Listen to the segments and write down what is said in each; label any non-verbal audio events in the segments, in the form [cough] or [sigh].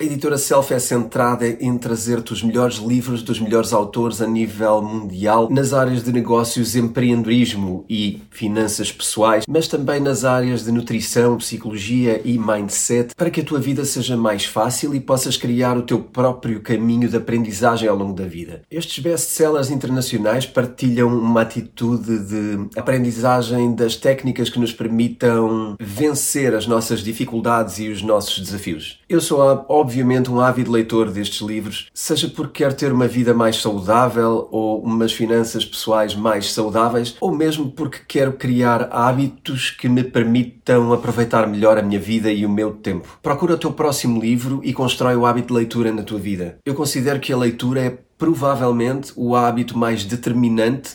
A editora Self é centrada em trazer-te os melhores livros dos melhores autores a nível mundial nas áreas de negócios, empreendedorismo e finanças pessoais, mas também nas áreas de nutrição, psicologia e mindset, para que a tua vida seja mais fácil e possas criar o teu próprio caminho de aprendizagem ao longo da vida. Estes best-sellers internacionais partilham uma atitude de aprendizagem das técnicas que nos permitam vencer as nossas dificuldades e os nossos desafios. Eu sou, obviamente, um ávido leitor destes livros, seja porque quero ter uma vida mais saudável ou umas finanças pessoais mais saudáveis, ou mesmo porque quero criar hábitos que me permitam aproveitar melhor a minha vida e o meu tempo. Procura o teu próximo livro e constrói o hábito de leitura na tua vida. Eu considero que a leitura é provavelmente o hábito mais determinante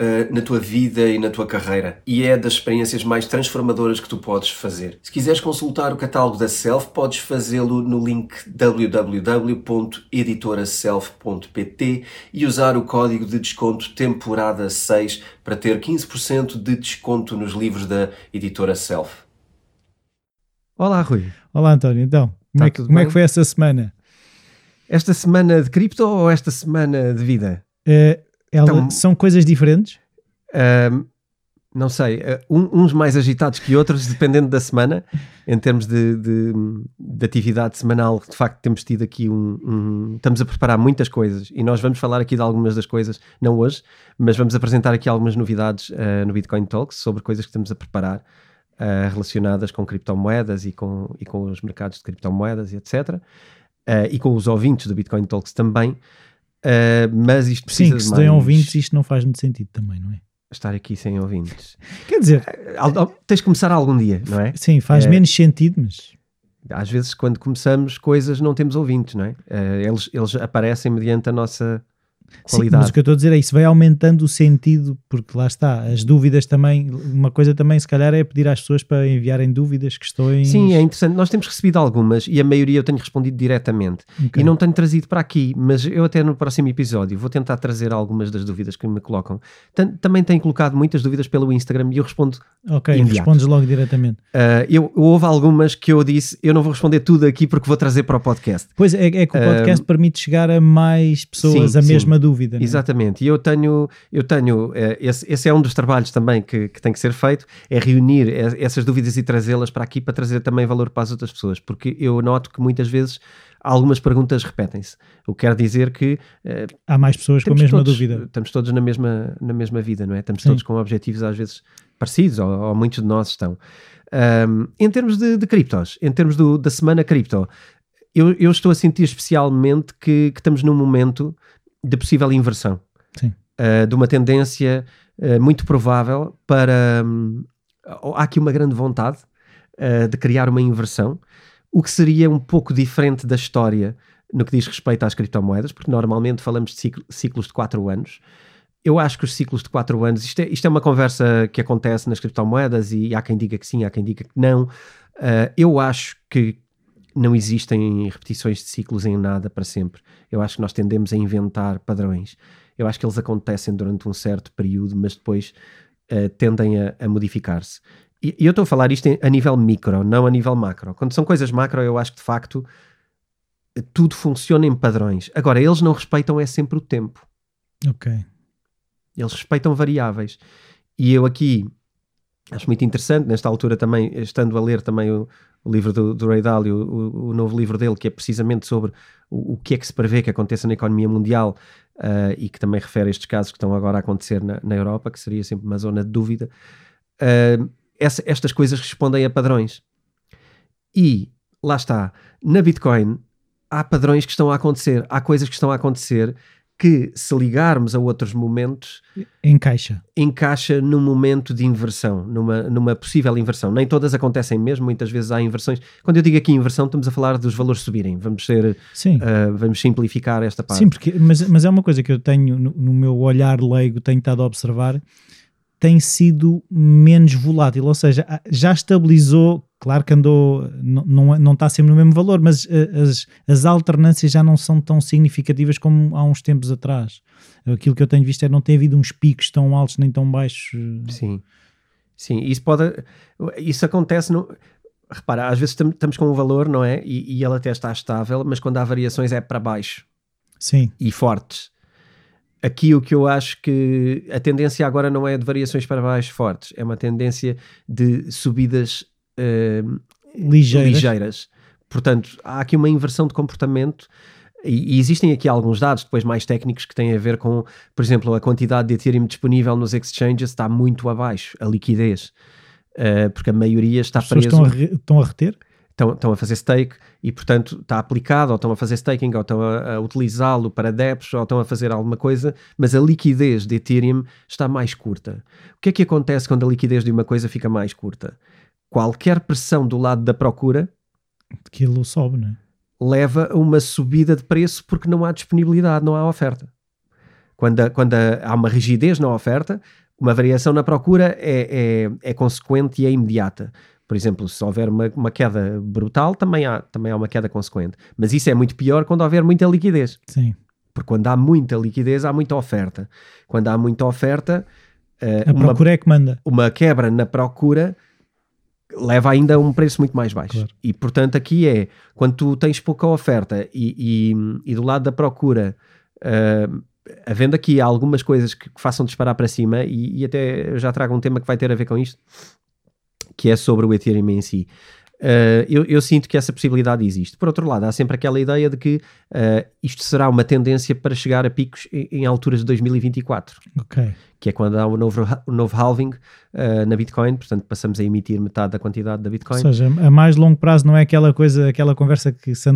uh, na tua vida e na tua carreira. E é das experiências mais transformadoras que tu podes fazer. Se quiseres consultar o catálogo da Self, podes fazê-lo no link www.editoraself.pt e usar o código de desconto temporada 6 para ter 15% de desconto nos livros da editora Self. Olá, Rui. Olá, António. Então, como, tá é, que, como é que foi essa semana? Esta semana de cripto ou esta semana de vida? Uh, ela, então, são coisas diferentes? Uh, não sei, uh, uns mais agitados que outros, [laughs] dependendo da semana, em termos de, de, de, atividade semanal. De facto, temos tido aqui um, um, Estamos a preparar muitas coisas e nós vamos falar aqui de algumas das coisas, não hoje, mas vamos apresentar aqui algumas novidades uh, no Bitcoin Talks sobre coisas que estamos a preparar uh, relacionadas com criptomoedas e com, e com os mercados de criptomoedas e etc. e com os ouvintes do Bitcoin Talks também. Uh, mas isto precisa Sim, que se mais... ouvintes, isto não faz muito sentido também, não é? Estar aqui sem ouvintes. [laughs] Quer dizer, uh, tens de começar algum dia, não é? Sim, faz uh, menos sentido, mas. Às vezes, quando começamos coisas, não temos ouvintes, não é? eles, eles aparecem mediante a nossa qualidade. Sim, mas o que eu estou a dizer é isso, vai aumentando o sentido, porque lá está, as dúvidas também, uma coisa também se calhar é pedir às pessoas para enviarem dúvidas, questões. Sim, é interessante, nós temos recebido algumas e a maioria eu tenho respondido diretamente okay. e não tenho trazido para aqui, mas eu até no próximo episódio vou tentar trazer algumas das dúvidas que me colocam. Também tenho colocado muitas dúvidas pelo Instagram e eu respondo Ok, imediato. respondes logo diretamente. Uh, eu, houve algumas que eu disse, eu não vou responder tudo aqui porque vou trazer para o podcast. Pois é, é que o podcast uh, permite chegar a mais pessoas sim, a mesma dúvida. É? Exatamente, e eu tenho, eu tenho uh, esse, esse, é um dos trabalhos também que, que tem que ser feito, é reunir essas dúvidas e trazê-las para aqui para trazer também valor para as outras pessoas, porque eu noto que muitas vezes algumas perguntas repetem-se. O que quer dizer que uh, há mais pessoas com a mesma todos, dúvida. Estamos todos na mesma, na mesma vida, não é? Estamos Sim. todos com objetivos às vezes parecidos, ou, ou muitos de nós estão. Um, em termos de, de criptos, em termos do, da semana cripto, eu, eu, estou a sentir especialmente que, que, estamos num momento de possível inversão. Uh, de uma tendência uh, muito provável para. Um, há aqui uma grande vontade uh, de criar uma inversão, o que seria um pouco diferente da história no que diz respeito às criptomoedas, porque normalmente falamos de ciclos de 4 anos eu acho que os ciclos de 4 anos, isto é, isto é uma conversa que acontece nas criptomoedas e há quem diga que sim, há quem diga que não. Eu acho que não existem repetições de ciclos em nada para sempre. Eu acho que nós tendemos a inventar padrões. Eu acho que eles acontecem durante um certo período, mas depois uh, tendem a, a modificar-se. E, e, eu estou a falar isto a nível micro, não a nível macro. Quando são coisas macro, eu acho que de facto tudo funciona em padrões. Agora, eles não respeitam é sempre o tempo. Ok. Eles respeitam variáveis. E eu aqui acho muito interessante, nesta altura também, estando a ler também o, o livro do, do Ray Dalio, o, o, novo livro dele, que é precisamente sobre o, o, que é que se prevê que aconteça na economia mundial uh, e que também refere a estes casos que estão agora a acontecer na, na Europa, que seria sempre uma zona de dúvida. Uh, essa, estas coisas respondem a padrões. E, lá está, na Bitcoin há padrões que estão a acontecer, há coisas que estão a acontecer que, se ligarmos a outros momentos, encaixa. Encaixa num momento de inversão, numa, numa possível inversão. Nem todas acontecem mesmo, muitas vezes há inversões. Quando eu digo aqui inversão, estamos a falar dos valores subirem. Vamos ser, Sim. Uh, vamos simplificar esta parte. Sim, porque, mas, mas é uma coisa que eu tenho no, no meu olhar leigo, tenho estado a observar, tem sido menos volátil, ou seja, já estabilizou Claro que andou, não, não, está sempre no mesmo valor, mas uh, as, as alternâncias já não são tão significativas como há uns tempos atrás. Aquilo que eu tenho visto é não tem havido uns picos tão altos nem tão baixos. Sim, sim, isso pode, isso acontece no, repara, às vezes estamos com um valor, não é? E, e ele até está estável, mas quando há variações é para baixo. Sim. E fortes. Aqui o que eu acho que a tendência agora não é de variações para baixo fortes, é uma tendência de subidas uh, ligeiras. ligeiras. Portanto, há aqui uma inversão de comportamento e, e, existem aqui alguns dados depois mais técnicos que têm a ver com, por exemplo, a quantidade de Ethereum disponível nos exchanges está muito abaixo, a liquidez, uh, porque a maioria está As preso. Estão a, estão a reter? Estão, estão, a fazer stake e, portanto, está aplicado, ou estão a fazer staking, ou estão a, a utilizá-lo para dEPs, ou estão a fazer alguma coisa, mas a liquidez de Ethereum está mais curta. O que é que acontece quando a liquidez de uma coisa fica mais curta? Qualquer pressão do lado da procura aquilo sobe, não é? leva a uma subida de preço porque não há disponibilidade, não há oferta. Quando, a, quando a, há uma rigidez na oferta, uma variação na procura é, é, é, consequente e é imediata. Por exemplo, se houver uma, uma, queda brutal, também há, também há uma queda consequente. Mas isso é muito pior quando houver muita liquidez. Sim. Porque quando há muita liquidez, há muita oferta. Quando há muita oferta. Uh, a procura é que manda. Uma quebra na procura leva ainda a um preço muito mais baixo. Claro. E portanto, aqui é quando tu tens pouca oferta e, e, e do lado da procura, uh, havendo aqui algumas coisas que, que façam disparar para cima, e, e, até eu já trago um tema que vai ter a ver com isto, que é sobre o Ethereum em si. Uh, eu, eu, sinto que essa possibilidade existe. Por outro lado, há sempre aquela ideia de que uh, isto será uma tendência para chegar a picos em, em alturas de 2024, okay. que é quando há o novo, o novo halving uh, na Bitcoin, portanto passamos a emitir metade da quantidade da Bitcoin. Ou seja, a mais longo prazo não é aquela coisa, aquela conversa que se,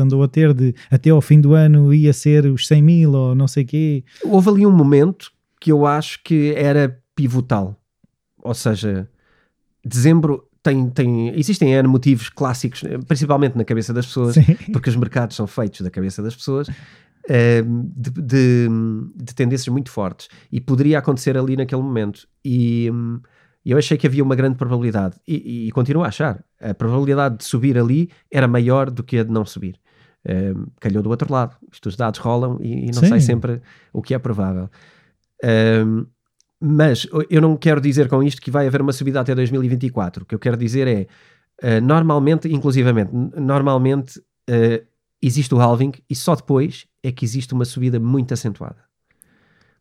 andou a ter de até ao fim do ano ia ser os 100 mil ou não sei o quê. Houve ali um momento que eu acho que era pivotal, ou seja, dezembro tem, tem, existem N motivos clássicos, principalmente na cabeça das pessoas, Sim. porque os mercados são feitos da cabeça das pessoas, ehm, de, de, de, tendências muito fortes. E poderia acontecer ali naquele momento. E eu achei que havia uma grande probabilidade, e, e continuo a achar, a probabilidade de subir ali era maior do que a de não subir. Ehm, calhou do outro lado. Isto, os dados rolam e, e não Sim. sei sempre o que é provável. Um, ehm, mas eu não quero dizer com isto que vai haver uma subida até 2024. O que eu quero dizer é, uh, normalmente, inclusivamente, normalmente uh, existe o halving e só depois é que existe uma subida muito acentuada.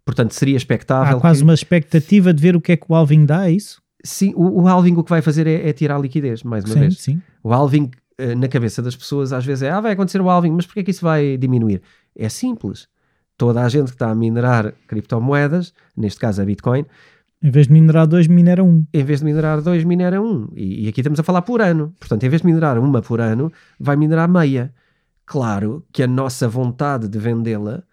Portanto, seria expectável. Há quase que... uma expectativa de ver o que é que o halving dá, é isso? Sim, o, o halving o que vai fazer é, é tirar a liquidez, mais uma sim, vez. Sim. O halving uh, na cabeça das pessoas às vezes é, ah, vai acontecer o halving, mas porquê é que isso vai diminuir? É simples toda a gente que está a minerar criptomoedas, neste caso a Bitcoin, em vez de minerar dois, minera um. Em vez de minerar dois, minera um. E, e, aqui estamos a falar por ano. Portanto, em vez de minerar uma por ano, vai minerar meia. Claro que a nossa vontade de vendê-la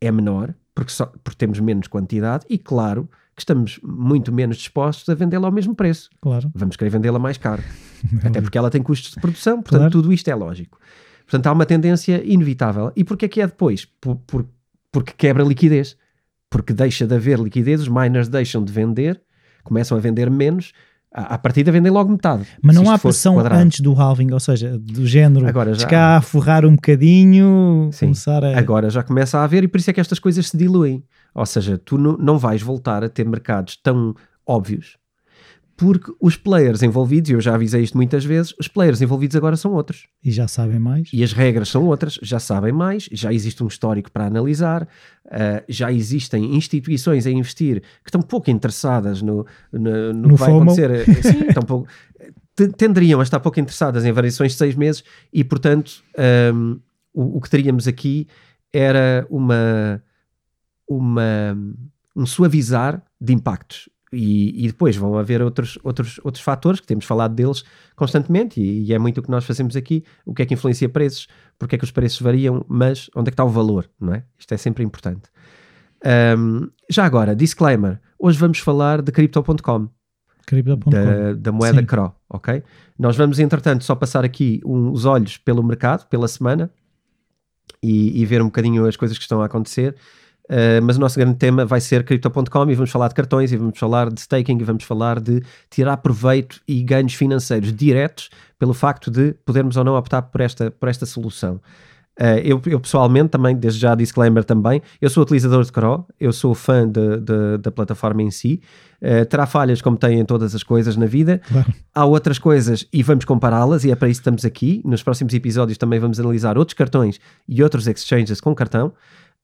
é menor, porque, só, porque temos menos quantidade, e claro que estamos muito menos dispostos a vendê-la ao mesmo preço. Claro. Vamos querer vendê-la mais caro. [laughs] Até porque ela tem custos de produção, portanto, claro. tudo isto é lógico. Portanto, há uma tendência inevitável. E porquê é que é depois? Por, por, porque quebra liquidez. Porque deixa de haver liquidez, os miners deixam de vender, começam a vender menos, à partida vendem logo metade. Mas não há pressão quadrado. antes do halving, ou seja, do género agora já, cá a forrar um bocadinho, Sim, começar a... Agora já começa a haver e por isso é que estas coisas se diluem. Ou seja, tu não, não vais voltar a ter mercados tão óbvios porque os players envolvidos, e eu já avisei isto muitas vezes, os players envolvidos agora são outros. E já sabem mais. E as regras são outras, já sabem mais, já existe um histórico para analisar, uh, já existem instituições a investir que estão pouco interessadas no, no, no, no que vai FOMO. acontecer. Sim, estão pouco, tenderiam a estar pouco interessadas em variações de seis meses e, portanto, um, o, o que teríamos aqui era uma, uma, um suavizar de impactos e, e, depois vão haver outros, outros, outros fatores que temos falado deles constantemente e, e, é muito o que nós fazemos aqui. O que é que influencia preços? Porque é que os preços variam? Mas onde é que está o valor? Não é? Isto é sempre importante. Um, já agora, disclaimer. Hoje vamos falar de Crypto.com. Crypto.com. Da, da, moeda Sim. CRO, ok? Nós vamos, entretanto, só passar aqui um, os olhos pelo mercado, pela semana e, e ver um bocadinho as coisas que estão a acontecer. Uh, mas o nosso grande tema vai ser Crypto.com e vamos falar de cartões e vamos falar de staking e vamos falar de tirar proveito e ganhos financeiros diretos pelo facto de podermos ou não optar por esta, por esta solução. Uh, eu, eu, pessoalmente também, desde já disclaimer também, eu sou utilizador de Cro, eu sou fã de, de, da plataforma em si, uh, terá falhas como tem em todas as coisas na vida, claro. há outras coisas e vamos compará-las e é para isso que estamos aqui, nos próximos episódios também vamos analisar outros cartões e outros exchanges com cartão,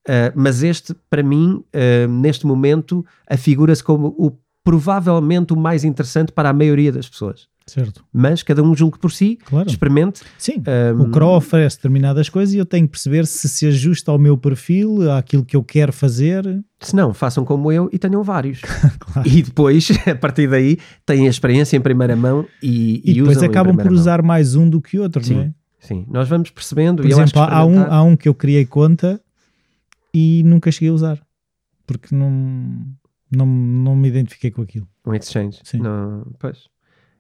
uh, mas este para mim, neste momento, afigura-se como o provavelmente o mais interessante para a maioria das pessoas. Certo. Mas cada um julgue por si, claro. experimente. Sim, um, o CRO oferece determinadas coisas e eu tenho que perceber se se ajusta ao meu perfil, àquilo que eu quero fazer. Se não, façam como eu e tenham vários. [laughs] claro. E depois, [laughs] a partir daí, têm a experiência em primeira mão e, e, e depois acabam por mão. usar mais um do que outro, sim, não é? Sim, nós vamos percebendo. Por exemplo, há, um, há um que eu criei conta e nunca cheguei a usar porque não, não, não me identifiquei com aquilo. Um exchange? Sim. Não, pois.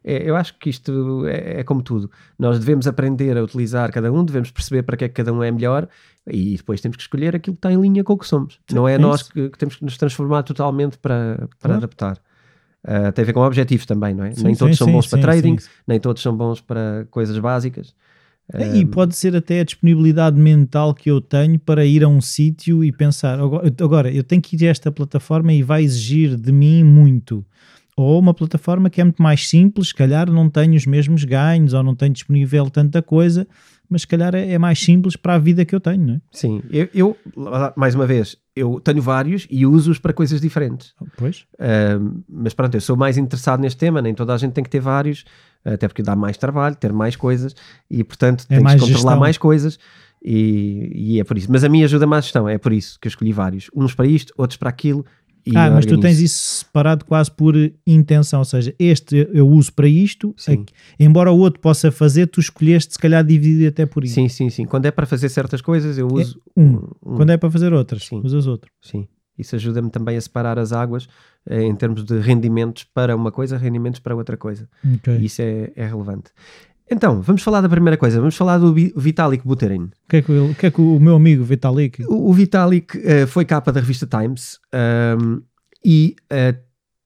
É, eu acho que isto é, é, como tudo. Nós devemos aprender a utilizar cada um, devemos perceber para que é que cada um é melhor e depois temos que escolher aquilo que está em linha com o que somos. Sim, não é, é nós que, que, temos que nos transformar totalmente para, para claro. adaptar. Uh, tem a ver com objetivos também, não é? Sim, nem todos sim, são bons para trading, nem todos são bons para coisas básicas. É, e pode ser até a disponibilidade mental que eu tenho para ir a um sítio e pensar agora eu tenho que ir a esta plataforma e vai exigir de mim muito ou uma plataforma que é muito mais simples, se calhar não tem os mesmos ganhos ou não tem disponível tanta coisa, mas se calhar é, é mais simples para a vida que eu tenho, não é? Sim, eu, eu mais uma vez, eu tenho vários e uso-os para coisas diferentes. Pois. Uh, mas pronto, eu sou mais interessado neste tema, nem toda a gente tem que ter vários, até porque dá mais trabalho, ter mais coisas e portanto é tem que controlar gestão. mais coisas. E, e, é por isso. Mas a minha ajuda mais gestão, é por isso que eu escolhi vários. Uns para isto, outros para aquilo, ah, mas tu tens isso separado quase por intenção, ou seja, este eu uso para isto, aqui, embora o outro possa fazer, tu escolheste se calhar dividir até por isso. Sim, sim, sim. Quando é para fazer certas coisas, eu é uso é um. um. Quando é para fazer outras, sim. usas outro. Sim. Isso ajuda-me também a separar as águas em termos de rendimentos para uma coisa, rendimentos para outra coisa. Okay. Isso é, é relevante. Então, vamos falar da primeira coisa. Vamos falar do Vitalik Buterin. O que é que, o, que, é que o meu amigo Vitalik... O, o Vitalik uh, foi capa da revista Times um, ehm, e uh,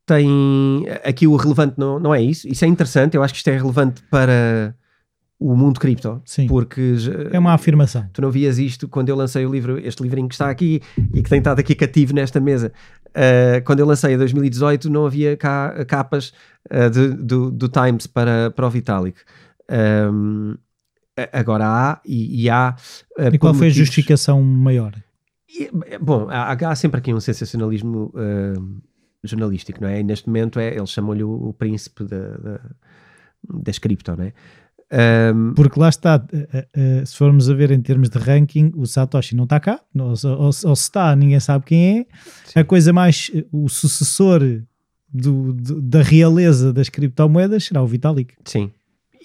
tem... Aqui o relevante não, não é isso. Isso é interessante. Eu acho que isto é relevante para o mundo cripto. Sim. Porque... É uma afirmação. Tu não vias isto quando eu lancei o livro, este livrinho que está aqui e que tem estado aqui cativo nesta mesa. Uh, quando eu lancei em 2018 não havia cá capas de, do, do Times para, para o Vitalik. Um, agora há e, e há. Uh, e qual foi motivos... a justificação maior? E, bom, há, há, sempre aqui um sensacionalismo uh, jornalístico, não é? E neste momento é, eles chamam-lhe o, o, príncipe da, das cripto, não é? Um, Porque lá está, uh, se formos a ver em termos de ranking, o Satoshi não está cá, ou, ou, ou, se está, ninguém sabe quem é. Sim. A coisa mais, o sucessor do, do, da realeza das criptomoedas será o Vitalik. Sim,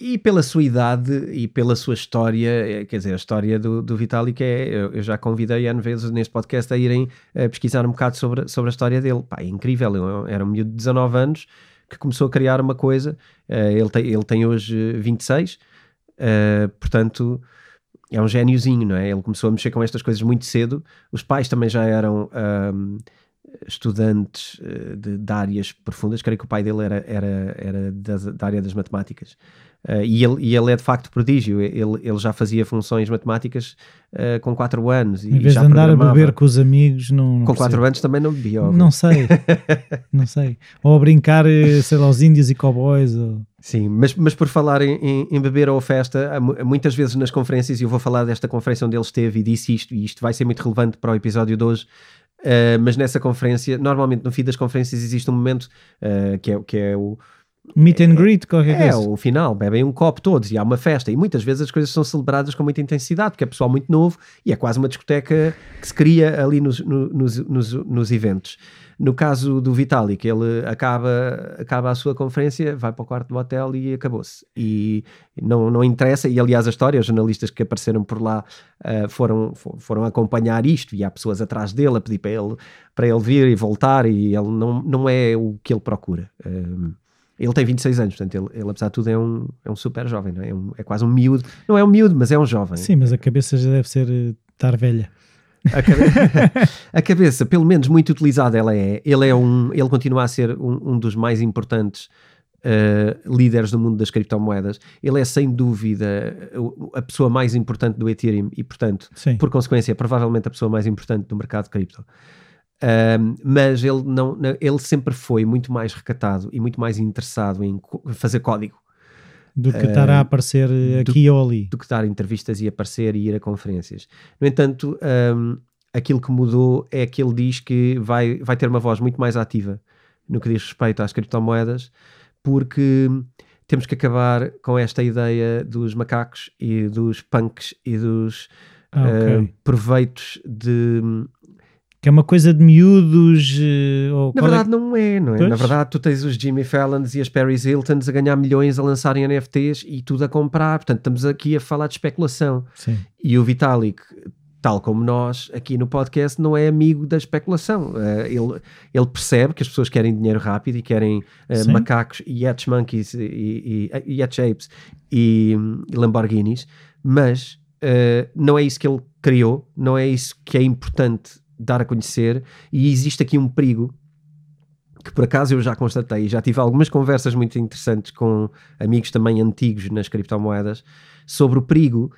e pela sua idade e pela sua história, é, quer dizer, a história do, do Vitalik é. Eu, eu já convidei N vezes neste podcast a irem a pesquisar um bocado sobre, sobre a história dele. Pá, é incrível, eu, era um miúdo de 19 anos que começou a criar uma coisa. Uh, ele, tem, ele tem hoje 26, uh, eh, portanto é um gêniozinho, não é? Ele começou a mexer com estas coisas muito cedo. Os pais também já eram. Um, estudantes eh, de, de, áreas profundas, creio que o pai dele era, era, era da, da área das matemáticas. Uh, e, ele, e ele é de facto prodígio, ele, ele já fazia funções matemáticas uh, com 4 anos. Em vez de andar a beber com os amigos, não. não com 4 anos também não bebia. Óbvio. Não sei, [laughs] não sei. Ou a brincar, sei lá, os índios e cowboys. Ou... Sim, mas, mas por falar em, em, em, beber ou festa, muitas vezes nas conferências, e eu vou falar desta conferência onde ele esteve e disse isto, e isto vai ser muito relevante para o episódio de hoje. Uh, mas nessa conferência, normalmente no fim das conferências existe um momento que, é, que é o, Meet and greet, qualquer é, coisa. É, o final, bebem um copo todos e há uma festa. E muitas vezes as coisas são celebradas com muita intensidade, porque é pessoal muito novo e é quase uma discoteca que se cria ali nos, nos, nos, nos eventos. No caso do Vitalik, ele acaba, acaba a sua conferência, vai para o quarto do hotel e acabou-se. E não, não interessa, e aliás a história, os jornalistas que apareceram por lá uh, foram, foram acompanhar isto e há pessoas atrás dele a pedir para ele, para ele vir e voltar e ele não, não é o que ele procura. Uh, ele tem 26 anos, portanto, ele, ele apesar de tudo é um, é um super jovem, é? É, um, é quase um miúdo. Não é um miúdo, mas é um jovem. Sim, mas a cabeça já deve ser eh, estar velha. A, cabe... [laughs] a, cabeça, pelo menos muito utilizada, ela é. Ele é um, ele continua a ser um, um dos mais importantes uh, líderes do mundo das criptomoedas. Ele é sem dúvida a pessoa mais importante do Ethereum e, portanto, Sim. por consequência, provavelmente a pessoa mais importante do mercado de cripto. Um, mas ele, não, ele sempre foi muito mais recatado e muito mais interessado em fazer código do que estar a aparecer aqui do, ou ali. Do que estar em entrevistas e aparecer e ir a conferências. No entanto, um, aquilo que mudou é que ele diz que vai, vai ter uma voz muito mais ativa no que diz respeito às criptomoedas, porque temos que acabar com esta ideia dos macacos e dos punks e dos ah, okay. uh, proveitos de que é uma coisa de miúdos. Eh, ou Na é verdade, é? não é, não é? Pois? Na verdade, tu tens os Jimmy Fallons e as Paris Hiltons a ganhar milhões a lançarem NFTs e tudo a comprar. Portanto, estamos aqui a falar de especulação. Sim. E o Vitalik, tal como nós aqui no podcast, não é amigo da especulação. Uh, ele, ele percebe que as pessoas querem dinheiro rápido e querem uh, macacos e Yacht Monkeys e, e, e Apes e, e Lamborghinis, mas uh, não é isso que ele criou, não é isso que é importante dar a conhecer, e existe aqui um perigo que por acaso eu já constatei, já tive algumas conversas muito interessantes com amigos também antigos nas criptomoedas sobre o perigo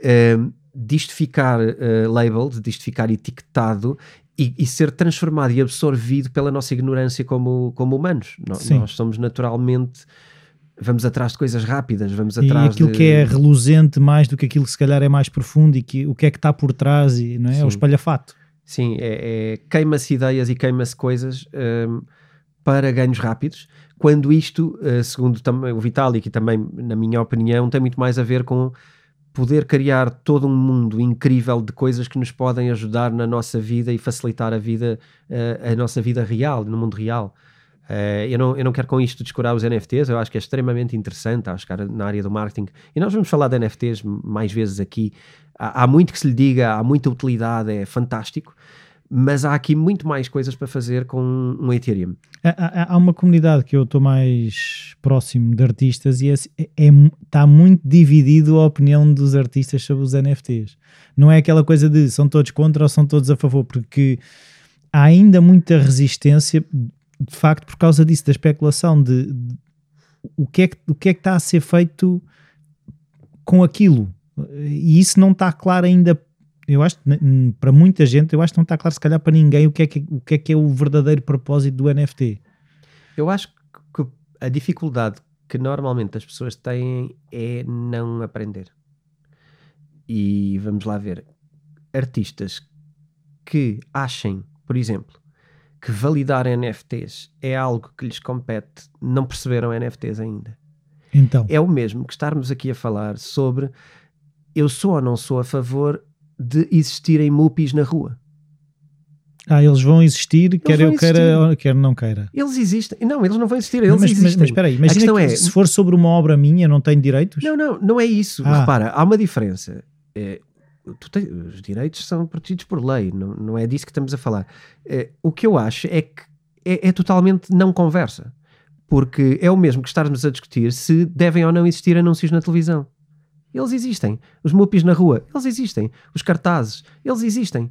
uh, disto ficar uh, labeled, disto ficar etiquetado e, e, ser transformado e absorvido pela nossa ignorância como, como humanos. No, nós somos naturalmente vamos atrás de coisas rápidas, vamos atrás e aquilo de... que é reluzente mais do que aquilo que se calhar é mais profundo e que o que é que está por trás e não é, é o espalhafato. Sim, é, é queima-se ideias e queima-se coisas um, para ganhos rápidos, quando isto, uh, segundo o Vitalik e também na minha opinião, tem muito mais a ver com poder criar todo um mundo incrível de coisas que nos podem ajudar na nossa vida e facilitar a vida, uh, a nossa vida real, no mundo real. Uh, eu, não, eu não quero com isto descurar os NFTs, eu acho que é extremamente interessante, acho que na área do marketing, e nós vamos falar de NFTs mais vezes aqui, há, há muito que se lhe diga, há muita utilidade, é fantástico, mas há aqui muito mais coisas para fazer com um Ethereum. Há, há uma comunidade que eu estou mais próximo de artistas e é, é, é, está muito dividido a opinião dos artistas sobre os NFTs. Não é aquela coisa de são todos contra ou são todos a favor, porque há ainda muita resistência, de facto, por causa disso, da especulação de, de o, que é que, o que é que está a ser feito com aquilo e isso não está claro ainda. Eu acho para muita gente, eu acho que não está claro, se calhar para ninguém, o que, é que, o que é que é o verdadeiro propósito do NFT. Eu acho que a dificuldade que normalmente as pessoas têm é não aprender. E vamos lá ver. Artistas que achem, por exemplo, que validar NFTs é algo que lhes compete, não perceberam NFTs ainda. Então. É o mesmo que estarmos aqui a falar sobre eu sou ou não sou a favor de existirem mupis na rua. Ah, eles vão existir, eles quer vão eu existir. queira, quer não queira. Eles existem. Não, eles não vão existir, eles mas, existem. Mas, mas espera aí, imagina que é, se for sobre uma obra minha, não tenho direitos? Não, não, não é isso. Ah. Repara, há uma diferença. É, tens, os direitos são protegidos por lei, não, não é disso que estamos a falar. É, o que eu acho é que é, é totalmente não conversa. Porque é o mesmo que estarmos a discutir se devem ou não existir anúncios na televisão. Eles existem. Os mupis na rua, eles existem. Os cartazes, eles existem.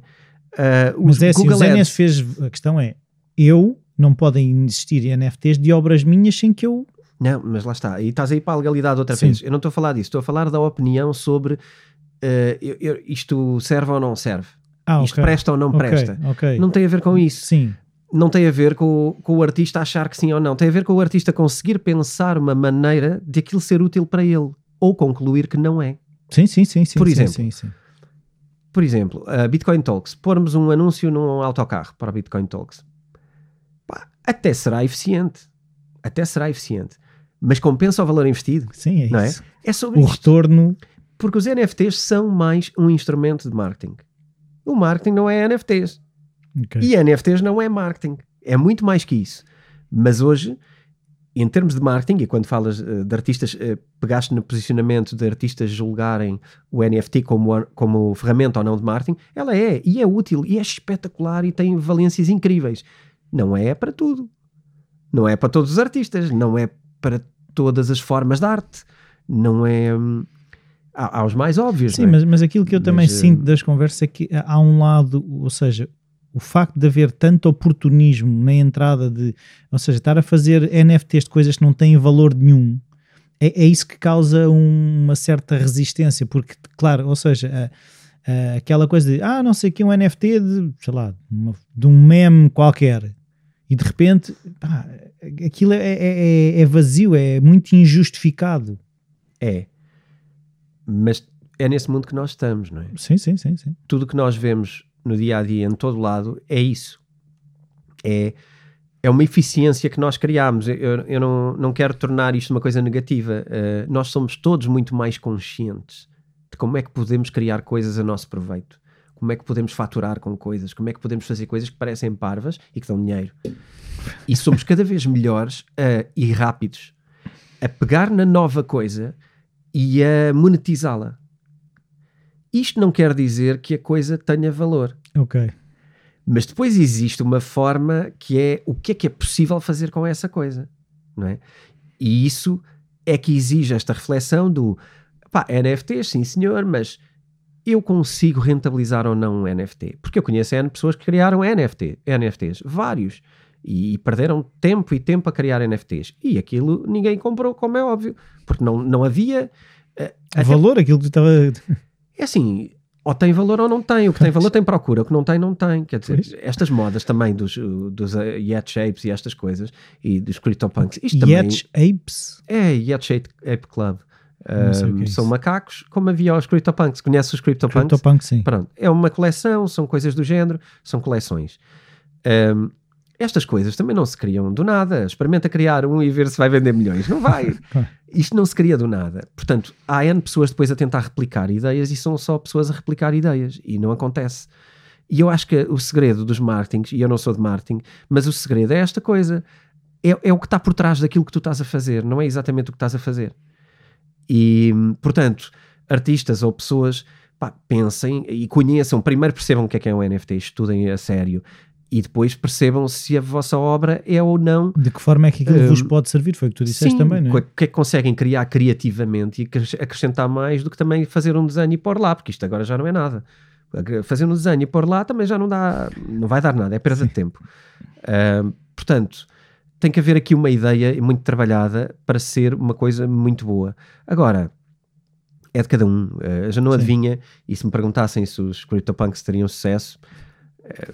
Uh, Mas é assim, Google os NFTs, a questão é, eu não podem existir NFTs de obras minhas sem que eu... Não, mas lá está. E estás aí para a legalidade outra Sim. vez. Eu não estou a falar disso. Estou a falar da opinião sobre uh, eu, eu, isto serve ou não serve. Ah, isto okay. presta ou não okay, presta. Okay. Não tem a ver com isso. Sim. Não tem a ver com, com o artista achar que sim ou não. Tem a ver com o artista conseguir pensar uma maneira de aquilo ser útil para ele ou concluir que não é. Sim, sim, sim. sim por sim, exemplo, sim, sim, por exemplo, a Bitcoin Talks, pormos um anúncio num autocarro para a Bitcoin Talks, pá, até será eficiente. Até será eficiente. Mas compensa o valor investido? Sim, é não isso. É, é sobre o isto. retorno. Porque os NFTs são mais um instrumento de marketing. O marketing não é NFTs. Okay. E NFTs não é marketing. É muito mais que isso. Mas hoje em termos de marketing, e quando falas uh, de artistas, uh, pegaste no posicionamento de artistas julgarem o NFT como, como ferramenta ou não de marketing, ela é, e é útil, e é espetacular, e tem valências incríveis. Não é para tudo. Não é para todos os artistas, não é para todas as formas de arte, não é. Hum, Há, há os mais óbvios, Sim, não é? mas, mas aquilo que eu também Mas, eh, sinto das conversas é que há um lado, ou seja, o facto de haver tanto oportunismo na entrada de, ou seja, estar a fazer NFTs de coisas que não têm valor nenhum, é, é isso que causa um- uma certa resistência, porque, claro, ou seja, a- a- aquela coisa de, ah, não sei que, um NFT de, sei lá, uma- de um meme qualquer, e de repente, pá, aquilo é, é- é- é vazio, é muito injustificado. É. Mas é nesse mundo que nós estamos, não é? Sim, sim, sim, sim. tudo que nós vemos no dia a dia, em todo lado, é isso. É, é uma eficiência que nós criamos. Eu, eu não, não quero tornar isto uma coisa negativa. Eh, nós somos todos muito mais conscientes de como é que podemos criar coisas a nosso proveito. Como é que podemos faturar com coisas, como é que podemos fazer coisas que parecem parvas e que dão dinheiro. E somos cada vez melhores eh, e rápidos a pegar na nova coisa e a monetizá-la. Isto não quer dizer que a coisa tenha valor. Ok. Mas depois existe uma forma que é o que é que é possível fazer com essa coisa, não é? E isso é que exige esta reflexão do pá, NFTs, sim senhor, mas eu consigo rentabilizar ou não um NFT? Porque eu conheço N pessoas que criaram NFT, NFTs, vários, e, perderam tempo e tempo a criar NFTs. E aquilo ninguém comprou, como é óbvio, porque não, não havia. eh, até Valor, aquilo que estava. é assim, ou tem valor ou não tem. O que tem valor tem procura, o que não tem, não tem. Quer dizer, Pois. estas modas também dos, uh, dos uh, Yet Shapes e estas coisas e dos CryptoPunks, isto também Yet Apes. é Yet Shape Ape Club. Um, é são macacos, como havia os CryptoPunks. Conheces os CryptoPunks? CryptoPunk, sim. Pronto, é uma coleção, são coisas do género, são coleções. Um, estas coisas também não se criam do nada. Experimenta criar um e ver se vai vender milhões. Não vai. [laughs] Isto não se cria do nada. Portanto, há N pessoas depois a tentar replicar ideias e são só pessoas a replicar ideias. E não acontece. E eu acho que o segredo dos marketings, e eu não sou de marketing, mas o segredo é esta coisa. É, é o que está por trás daquilo que tu estás a fazer, não é exatamente o que estás a fazer. E, portanto, artistas ou pessoas pá, pensem e conheçam, primeiro percebam o que é que é um NFT, estudem a sério e depois percebam se a vossa obra é ou não. De que forma é que aquilo vos pode servir? Foi o que tu disseste Sim, também, não o é? que é que conseguem criar criativamente e acres- acrescentar mais do que também fazer um desenho e pôr lá, porque isto agora já não é nada. Fazer um desenho e pôr lá também já não dá, não vai dar nada, é perda de tempo. Ah, portanto, tem que haver aqui uma ideia muito trabalhada para ser uma coisa muito boa. Agora, é de cada um. Eu já não Sim. adivinha, e se me perguntassem se os CryptoPunks teriam sucesso, ah,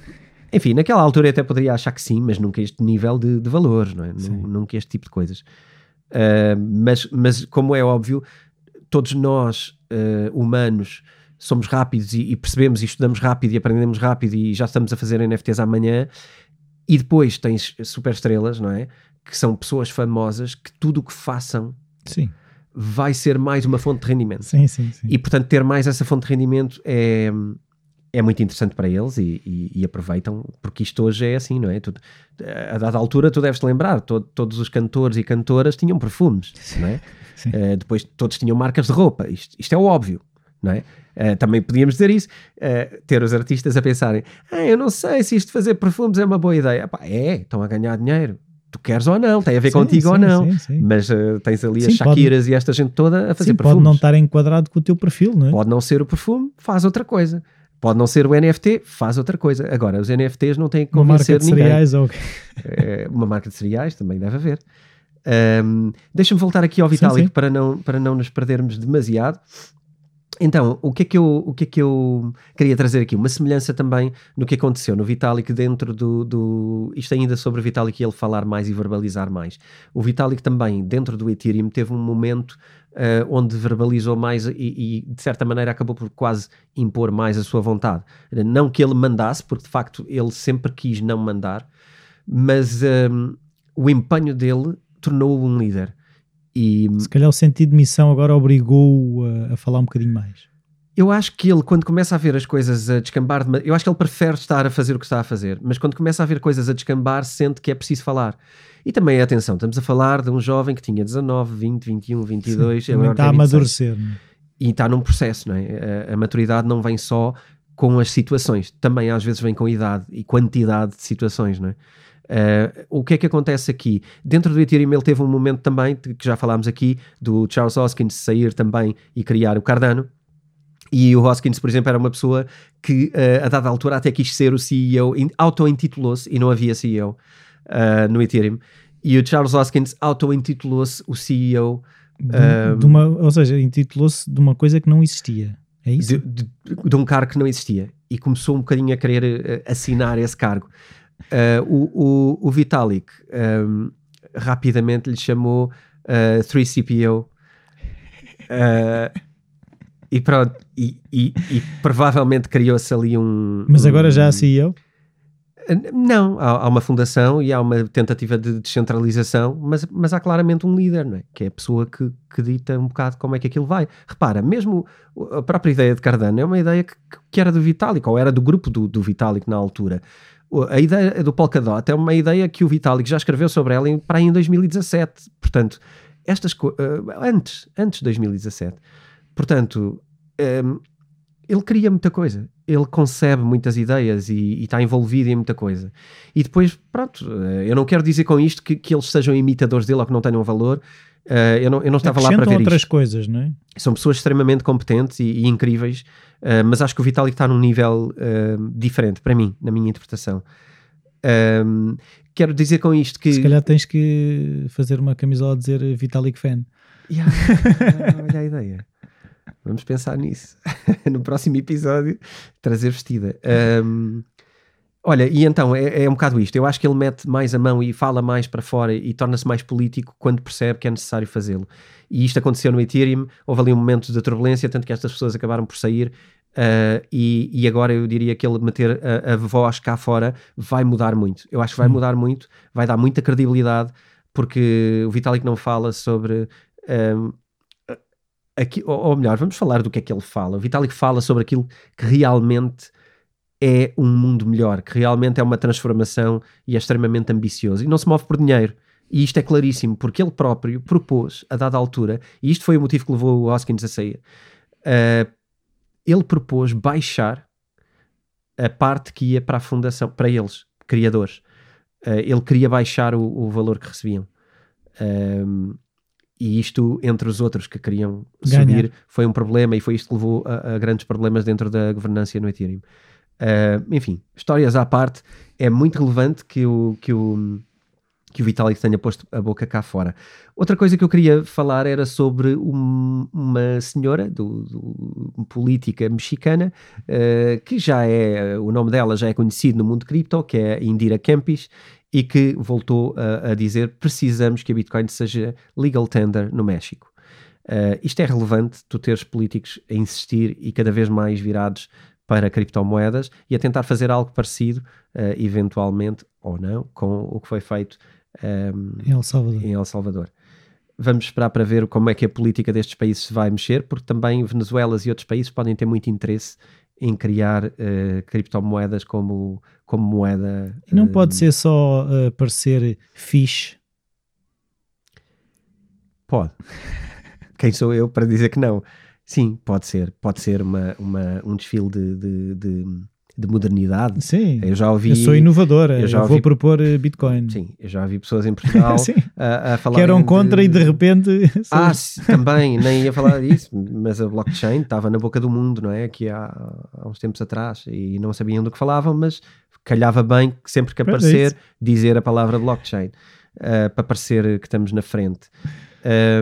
enfim, naquela altura eu até poderia achar que sim, mas nunca este nível de, de valores, não é? Nunca este tipo de coisas. Ah, mas, mas, como é óbvio, todos nós, ah, humanos, somos rápidos e, e percebemos e estudamos rápido e aprendemos rápido e já estamos a fazer NFTs amanhã. E depois tens super estrelas, não é? Que são pessoas famosas que tudo o que façam Sim, vai ser mais uma fonte de rendimento. sim, sim. sim. E portanto, ter mais essa fonte de rendimento é, é muito interessante para eles e, e- e aproveitam, porque isto hoje é assim, não é? Tu, a dada altura, tu deves te lembrar, to- todos os cantores e cantoras tinham perfumes, não é? Eh, depois todos tinham marcas de roupa, isto, isto é óbvio, não é? Eh, também podíamos dizer isso, eh, ter os artistas a pensarem: ah, eu não sei se isto de fazer perfumes é uma boa ideia. Epá, é, estão a ganhar dinheiro. Tu queres ou não, tem a ver Sim, contigo ou sim, não. sim. Mas eh, tens ali as Sim, pode- Shakiras e esta gente toda a fazer Sim, perfumes. pode não estar enquadrado com o teu perfil, não é? Pode não ser o perfume, faz outra coisa. Pode não ser o NFT, faz outra coisa. Agora, os NFTs não têm que Uma marca convencer de ninguém. cereais ou [laughs] É, uma marca de cereais também deve haver. Ahm, Deixa-me voltar aqui ao Sim, Vitalik sim. Para, não, para não nos perdermos demasiado. Então, o que, é que eu, o que é que eu queria trazer aqui? Uma semelhança também no que aconteceu no Vitalik dentro do, do... Isto ainda sobre o Vitalik e ele falar mais e verbalizar mais. O Vitalik também, dentro do Ethereum, teve um momento ah, onde verbalizou mais e, e, de certa maneira, acabou por quase impor mais a sua vontade. Não que ele mandasse, porque de facto ele sempre quis não mandar, mas hum, o empenho dele tornou-o um líder. E se calhar o sentido de missão agora obrigou-o a, a falar um bocadinho mais. Eu acho que ele, quando começa a ver as coisas a descambar, eu acho que ele prefere estar a fazer o que está a fazer, mas quando começa a ver coisas a descambar, sente que é preciso falar. E também, atenção, estamos a falar de um jovem que tinha 19, 20, 21, 22, Sim, agora está a tem 26. amadurecer. é? e está num processo, não é? A, a maturidade não vem só com as situações. Também às vezes vem com idade e quantidade de situações, não é? Uh, o que é que acontece aqui? Dentro do Ethereum ele teve um momento também, que já falámos aqui, do Charles Hoskins sair também e criar o Cardano, e o Hoskins, por exemplo, era uma pessoa que uh, a dada altura até quis ser o CEO, auto-intitulou-se e não havia CEO uh, eh, no Ethereum. E o Charles Hoskins auto-intitulou-se o CEO. De, um, de uma, ou seja, intitulou-se de uma coisa que não existia. É isso? De, de, de, um cargo que não existia. E começou um bocadinho a querer uh, assinar esse cargo. o, o, o, Vitalik um, rapidamente lhe chamou 3CPO. Uh, e pronto, e, e, e provavelmente criou-se ali um. Mas agora um, já há CEO? Não, há, há, uma fundação e há uma tentativa de descentralização, mas, mas há claramente um líder, não é? que é a pessoa que, que dita um bocado como é que aquilo vai. Repara, mesmo a própria ideia de Cardano é uma ideia que, que era do Vitalik, ou era do grupo do, do Vitalik na altura. A ideia do Polkadot é uma ideia que o Vitalik já escreveu sobre ela em, para aí em 2017. Portanto, estas uh, antes, antes de 2017. Portanto, um, ele cria muita coisa, ele concebe muitas ideias e, está envolvido em muita coisa. E depois, pronto, eh, eu não quero dizer com isto que, que eles sejam imitadores dele ou que não tenham valor. Uh, eu, não, eu não estava lá para ver outras isto. coisas, não é? São pessoas extremamente competentes e, e incríveis, uh, mas acho que o Vitalik está num nível uh, diferente, para mim, na minha interpretação. Ehm, quero dizer com isto que. Se calhar tens que fazer uma camisola a dizer Vitalik fan. Yeah, [laughs] olha a ideia. Vamos pensar nisso. [laughs] no próximo episódio, trazer vestida. Um, olha, e então é, é, um bocado isto. Eu acho que ele mete mais a mão e fala mais para fora e torna-se mais político quando percebe que é necessário fazê-lo. E isto aconteceu no Ethereum. Houve ali um momento de turbulência, tanto que estas pessoas acabaram por sair. Uh, e, e, agora eu diria que ele meter a, a, voz cá fora vai mudar muito. Eu acho que vai mudar muito, vai dar muita credibilidade, porque o Vitalik não fala sobre. Um, aqui, ou, ou, melhor, vamos falar do que é que ele fala. O Vitalik fala sobre aquilo que realmente é um mundo melhor, que realmente é uma transformação e é extremamente ambicioso e não se move por dinheiro. E isto é claríssimo, porque ele próprio propôs, a dada altura, e isto foi o motivo que levou o Hoskins a sair, uh, ele propôs baixar a parte que ia para a fundação, para eles, criadores. Uh, ele queria baixar o, o valor que recebiam. Uh, e isto, entre os outros que queriam Ganhar. subir, foi um problema e foi isto que levou a, a grandes problemas dentro da governança no Ethereum. Uh, enfim, histórias à parte, é muito relevante que o, que o, que o Vitalik tenha posto a boca cá fora. Outra coisa que eu queria falar era sobre um, uma senhora do, do política mexicana uh, que já é, o nome dela já é conhecido no mundo cripto, que é Indira Kempis, e que voltou a, a dizer precisamos que a Bitcoin seja legal tender no México. Uh, isto é relevante, tu teres políticos a insistir e cada vez mais virados para criptomoedas e a tentar fazer algo parecido, uh, eventualmente ou não, com o que foi feito um, em, El Salvador. em El Salvador. Vamos esperar para ver como é que a política destes países se vai mexer, porque também Venezuela e outros países podem ter muito interesse em criar uh, criptomoedas como, como moeda. E não uh, pode ser só uh, parecer fixe? Pode. Quem sou eu para dizer que não? Sim, pode ser. Pode ser uma, uma, um desfile de, de, de de modernidade. Sim, eu já ouvi. Eu sou inovadora, eu já ouvi, vou propor eh, Bitcoin. Sim, eu já ouvi pessoas em Portugal [laughs] a, a, falar. Que eram contra e de repente. [laughs] Ah, também, nem ia falar disso, mas a blockchain estava na boca do mundo, não é? Aqui há, há uns tempos atrás e não sabiam do que falavam, mas calhava bem que sempre que é aparecer, é dizer a palavra blockchain uh, para parecer que estamos na frente.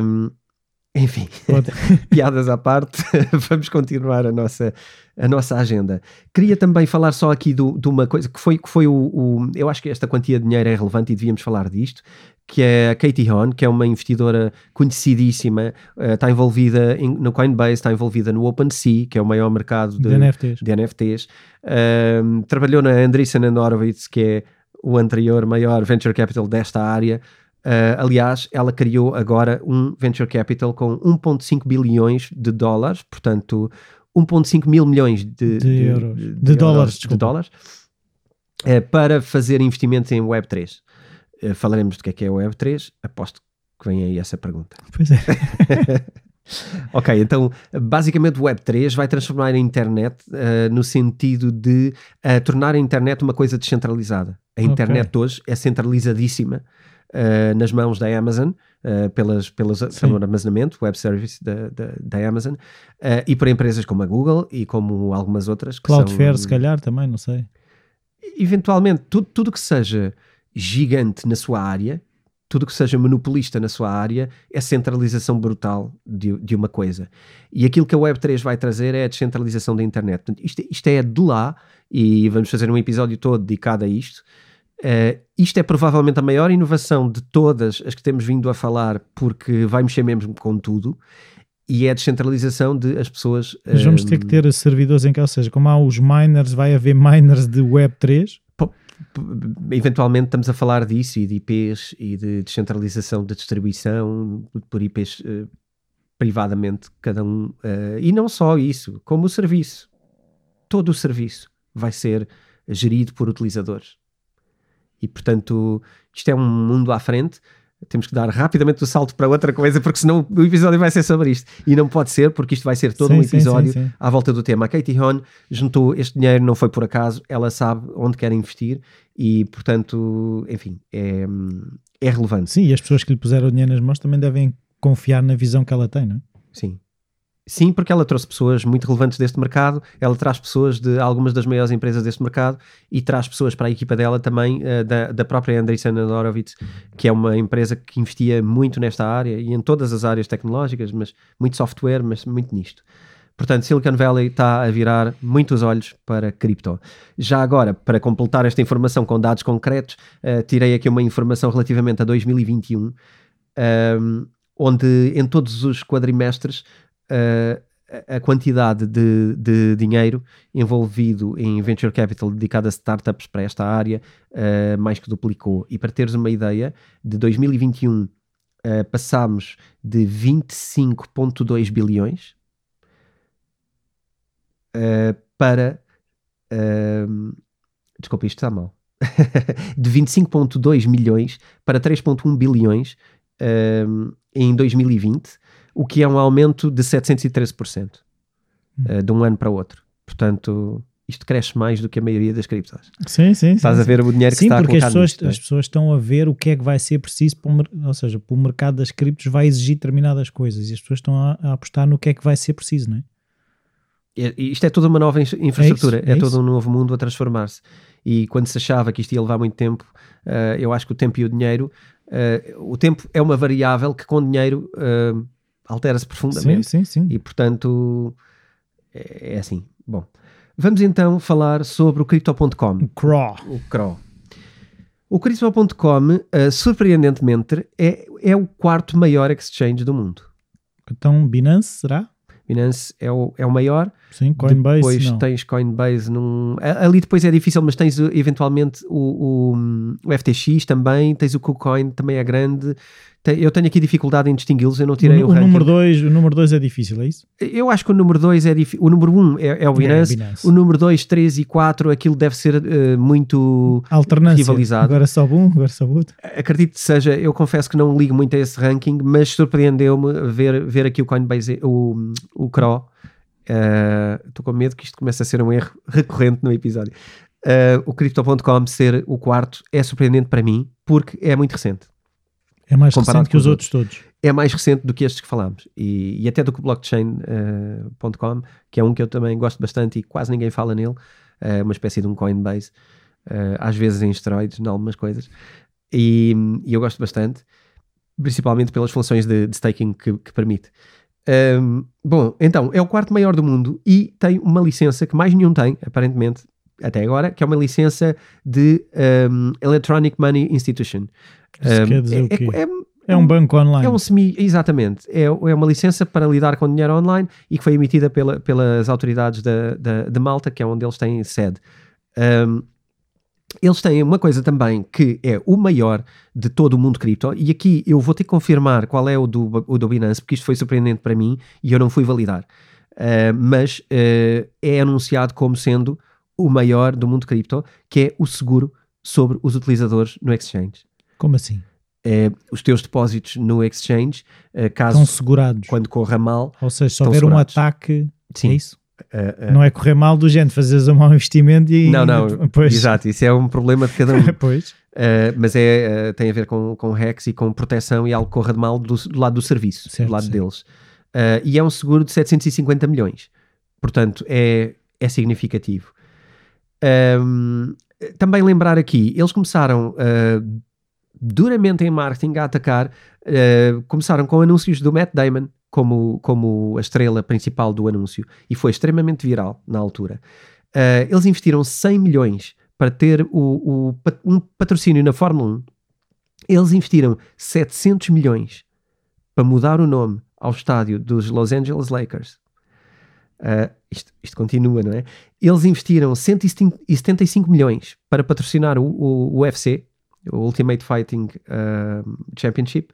Um, enfim, [laughs] piadas à parte, [laughs] vamos continuar a nossa, a nossa agenda. Queria também falar só aqui do, de uma coisa que foi, que foi o, o, Eu acho que esta quantia de dinheiro é relevante e devíamos falar disto, que é a Katie Hon, que é uma investidora conhecidíssima, uh, está envolvida em, no Coinbase, está envolvida no OpenSea, que é o maior mercado de, de NFTs. De NFTs. Uh, trabalhou na Andreessen Horowitz, que é o anterior maior venture capital desta área. Uh, aliás, ela criou agora um venture capital com 1,5 bilhões de dólares, portanto, 1,5 mil milhões de, de, de euros, de, de dólares, de dólares uh, para fazer investimentos em Web3. Uh, falaremos do que é que é Web3, aposto que vem aí essa pergunta. Pois é. [laughs] ok, então basicamente o Web3 vai transformar a internet no sentido de tornar a internet uma coisa descentralizada. A internet okay. hoje é centralizadíssima uh, nas mãos da Amazon, pelas, pelas, pelo armazenamento, web service da, da, da Amazon, e por empresas como a Google e como algumas outras. Cloudflare, são, se calhar, também, não sei. Eventualmente, tudo, tudo que seja gigante na sua área tudo que seja monopolista na sua área é centralização brutal de, de uma coisa. E aquilo que a Web3 vai trazer é a descentralização da internet. Portanto, isto, isto é de lá, e vamos fazer um episódio todo dedicado a isto. Uh, isto é provavelmente a maior inovação de todas as que temos vindo a falar, porque vai mexer mesmo com tudo e é a descentralização de as pessoas. Mas vamos ter que ter servidores em que, ou seja, como há os miners, vai haver miners de Web3? eventualmente estamos a falar disso e de IPs e de descentralização da distribuição por IPs eh, privadamente, cada um. E não só isso, como o serviço. Todo o serviço vai ser gerido por utilizadores. E portanto, isto é um mundo à frente temos que dar rapidamente o salto para outra coisa, porque senão o episódio vai ser sobre isto. E não pode ser, porque isto vai ser todo sim, um episódio sim, sim, à volta do tema. A Katie Hon juntou este dinheiro, não foi por acaso, ela sabe onde quer investir e, portanto, enfim, é, é relevante. Sim, e as pessoas que lhe puseram o dinheiro nas mãos também devem confiar na visão que ela tem, não é? Sim. Sim, porque ela trouxe pessoas muito relevantes deste mercado, ela traz pessoas de algumas das maiores empresas deste mercado e traz pessoas para a equipa dela também, uh, da, da própria Andreessen Horowitz, que é uma empresa que investia muito nesta área e em todas as áreas tecnológicas, mas muito software, mas muito nisto. Portanto, Silicon Valley está a virar muitos olhos para cripto. Já agora, para completar esta informação com dados concretos, uh, tirei aqui uma informação relativamente a 2021, um, ehm, onde em todos os quadrimestres a quantidade de, de, dinheiro envolvido em venture capital dedicado a startups para esta área uh, mais que duplicou. E para teres uma ideia, de 2021 uh, passámos de 25,2 bilhões uh, para. Uh, desculpa, isto está mal. [laughs] de 25,2 milhões para 3,1 bilhões em 2020 o que é um aumento de 713% hum. uh, de um ano para o outro. Portanto, isto cresce mais do que a maioria das criptos. Sim, sim. Estás sim, a ver o dinheiro que sim, está porque a as pessoas, nisto, é? as pessoas estão a ver o que é que vai ser preciso, para o, ou seja, para o mercado das criptos vai exigir determinadas coisas e as pessoas estão a, a apostar no que é que vai ser preciso, não é? Isto é toda uma nova infraestrutura, é, isso, é, é todo um novo mundo a transformar-se. E quando se achava que isto ia levar muito tempo, uh, eu acho que o tempo e o dinheiro, uh, o tempo é uma variável que com dinheiro uh, altera-se profundamente. Sim, sim, sim. E portanto, é, é assim. Bom, vamos então falar sobre o Crypto.com. O CRO. O CRO. O Crypto.com, uh, surpreendentemente, é, é o quarto maior exchange do mundo. Então, Binance será? Binance é o, é o maior. Sim, Coinbase. Depois não. tens Coinbase num. Ali depois é difícil, mas tens eventualmente o, o, o FTX também, tens o KuCoin, também é grande eu tenho aqui dificuldade em distingui-los, eu não tirei o, o, o número 2 O número 2 é difícil, é isso? Eu acho que o número 2 é difícil. O número 1 um é, é, o Binance. É, Binance. O número 2, 3 e 4, aquilo deve ser uh, muito rivalizado. Agora só um, agora só outro. Acredito que seja, eu confesso que não ligo muito a esse ranking, mas surpreendeu-me ver, ver aqui o Coinbase, o, o CRO. Estou uh, com medo que isto comece a ser um erro recorrente no episódio. Uh, o Crypto.com ser o quarto é surpreendente para mim, porque é muito recente. É mais recente que os outros, todos. É mais recente do que estes que falámos. E, e até do que o blockchain.com, uh, que é um que eu também gosto bastante e quase ninguém fala nele. É uh, uma espécie de um Coinbase, uh, às vezes em esteroides, em algumas coisas. E, e, eu gosto bastante, principalmente pelas funções de, de staking que, que permite. Um, bom, então, é o quarto maior do mundo e tem uma licença que mais nenhum tem, aparentemente, até agora, que é uma licença de um, Electronic Money Institution. Isso quer dizer é, o quê? É, é, é, um banco online. É um semi, exatamente. É, é uma licença para lidar com dinheiro online e que foi emitida pela, pelas autoridades da, da, de Malta, que é onde eles têm sede. Um, eles têm uma coisa também que é o maior de todo o mundo cripto, e aqui eu vou ter que confirmar qual é o do, o do Binance, porque isto foi surpreendente para mim e eu não fui validar. Uh, mas uh, é anunciado como sendo o maior do mundo cripto, que é o seguro sobre os utilizadores no exchange. Como assim? É, os teus depósitos no exchange, uh, caso Estão segurados. quando corra mal, Ou seja, se houver um segurados. ataque, Sim. é isso? uh, uh, Não é correr mal do gente, fazeres um mau investimento e. não, não, [laughs] Pois. exato, isso é um problema de cada um. [laughs] pois. Uh, mas é, tem a ver com, com hacks e com proteção e algo corra de mal do, do lado do serviço, Certo, do lado sim. deles. E é um seguro de 750 milhões. Portanto, é, é significativo. Um, também lembrar aqui, eles começaram duramente em marketing a atacar, uh, começaram com anúncios do Matt Damon como, como a estrela principal do anúncio e foi extremamente viral na altura. Uh, eles investiram 100 milhões para ter o, o um patrocínio na Fórmula 1. Eles investiram 700 milhões para mudar o nome ao estádio dos Los Angeles Lakers. Uh, isto, isto continua, não é? Eles investiram 175 milhões para patrocinar o, o, o UFC, o Ultimate Fighting uh, Championship,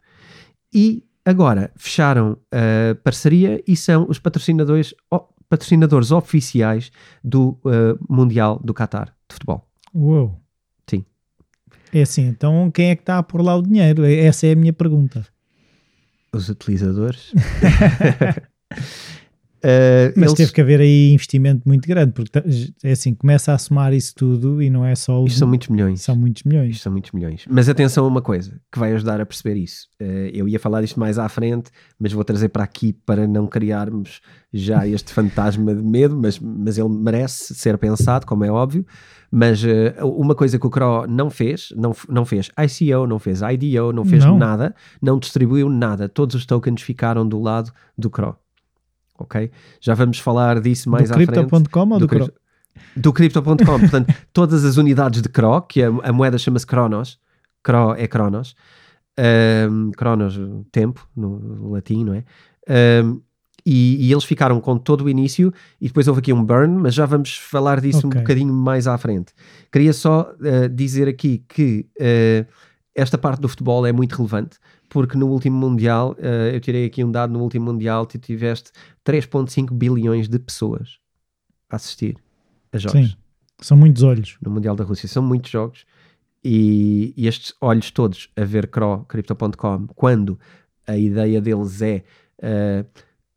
e agora fecharam a parceria e são os patrocinadores, o- patrocinadores oficiais do uh, Mundial do Qatar de futebol. Uou. Sim. É assim, então quem é que está a pôr lá o dinheiro? Essa é a minha pergunta. Os utilizadores. [laughs] Uh, Mas eles- teve que haver aí investimento muito grande, porque ta- é assim, começa a somar isso tudo e não é só o. Isto são muitos milhões. são muitos milhões. Isto são muitos milhões. Mas atenção a uma coisa que vai ajudar a perceber isso. Eh, eu ia falar disto mais à frente, mas vou trazer para aqui para não criarmos já este [laughs] fantasma de medo, mas, mas ele merece ser pensado, como é óbvio. Mas eh, uma coisa que o CRO não fez, não, não fez ICO, não fez IDO, não fez Não. nada, não distribuiu nada. Todos os tokens ficaram do lado do CRO. Ok? Já vamos falar disso mais do à frente Crypto.com ou do, do Cro? cripto- do Crypto.com. Portanto, [laughs] todas as unidades de CRO, que a, a moeda chama-se Cronos, CRO é Cronos, um, Cronos, tempo, no latim, não é? Um, e, e eles ficaram com todo o início e depois houve aqui um burn, mas já vamos falar disso Ok. um bocadinho mais à frente. Queria só uh, dizer aqui que uh, esta parte do futebol é muito relevante, porque no último Mundial, uh, eu tirei aqui um dado, no último Mundial tu tiveste 3.5 bilhões de pessoas a assistir a jogos Sim. São muitos olhos. no Mundial da Rússia. São muitos jogos e, e estes olhos todos a ver Cro, Crypto.com, quando a ideia deles é uh,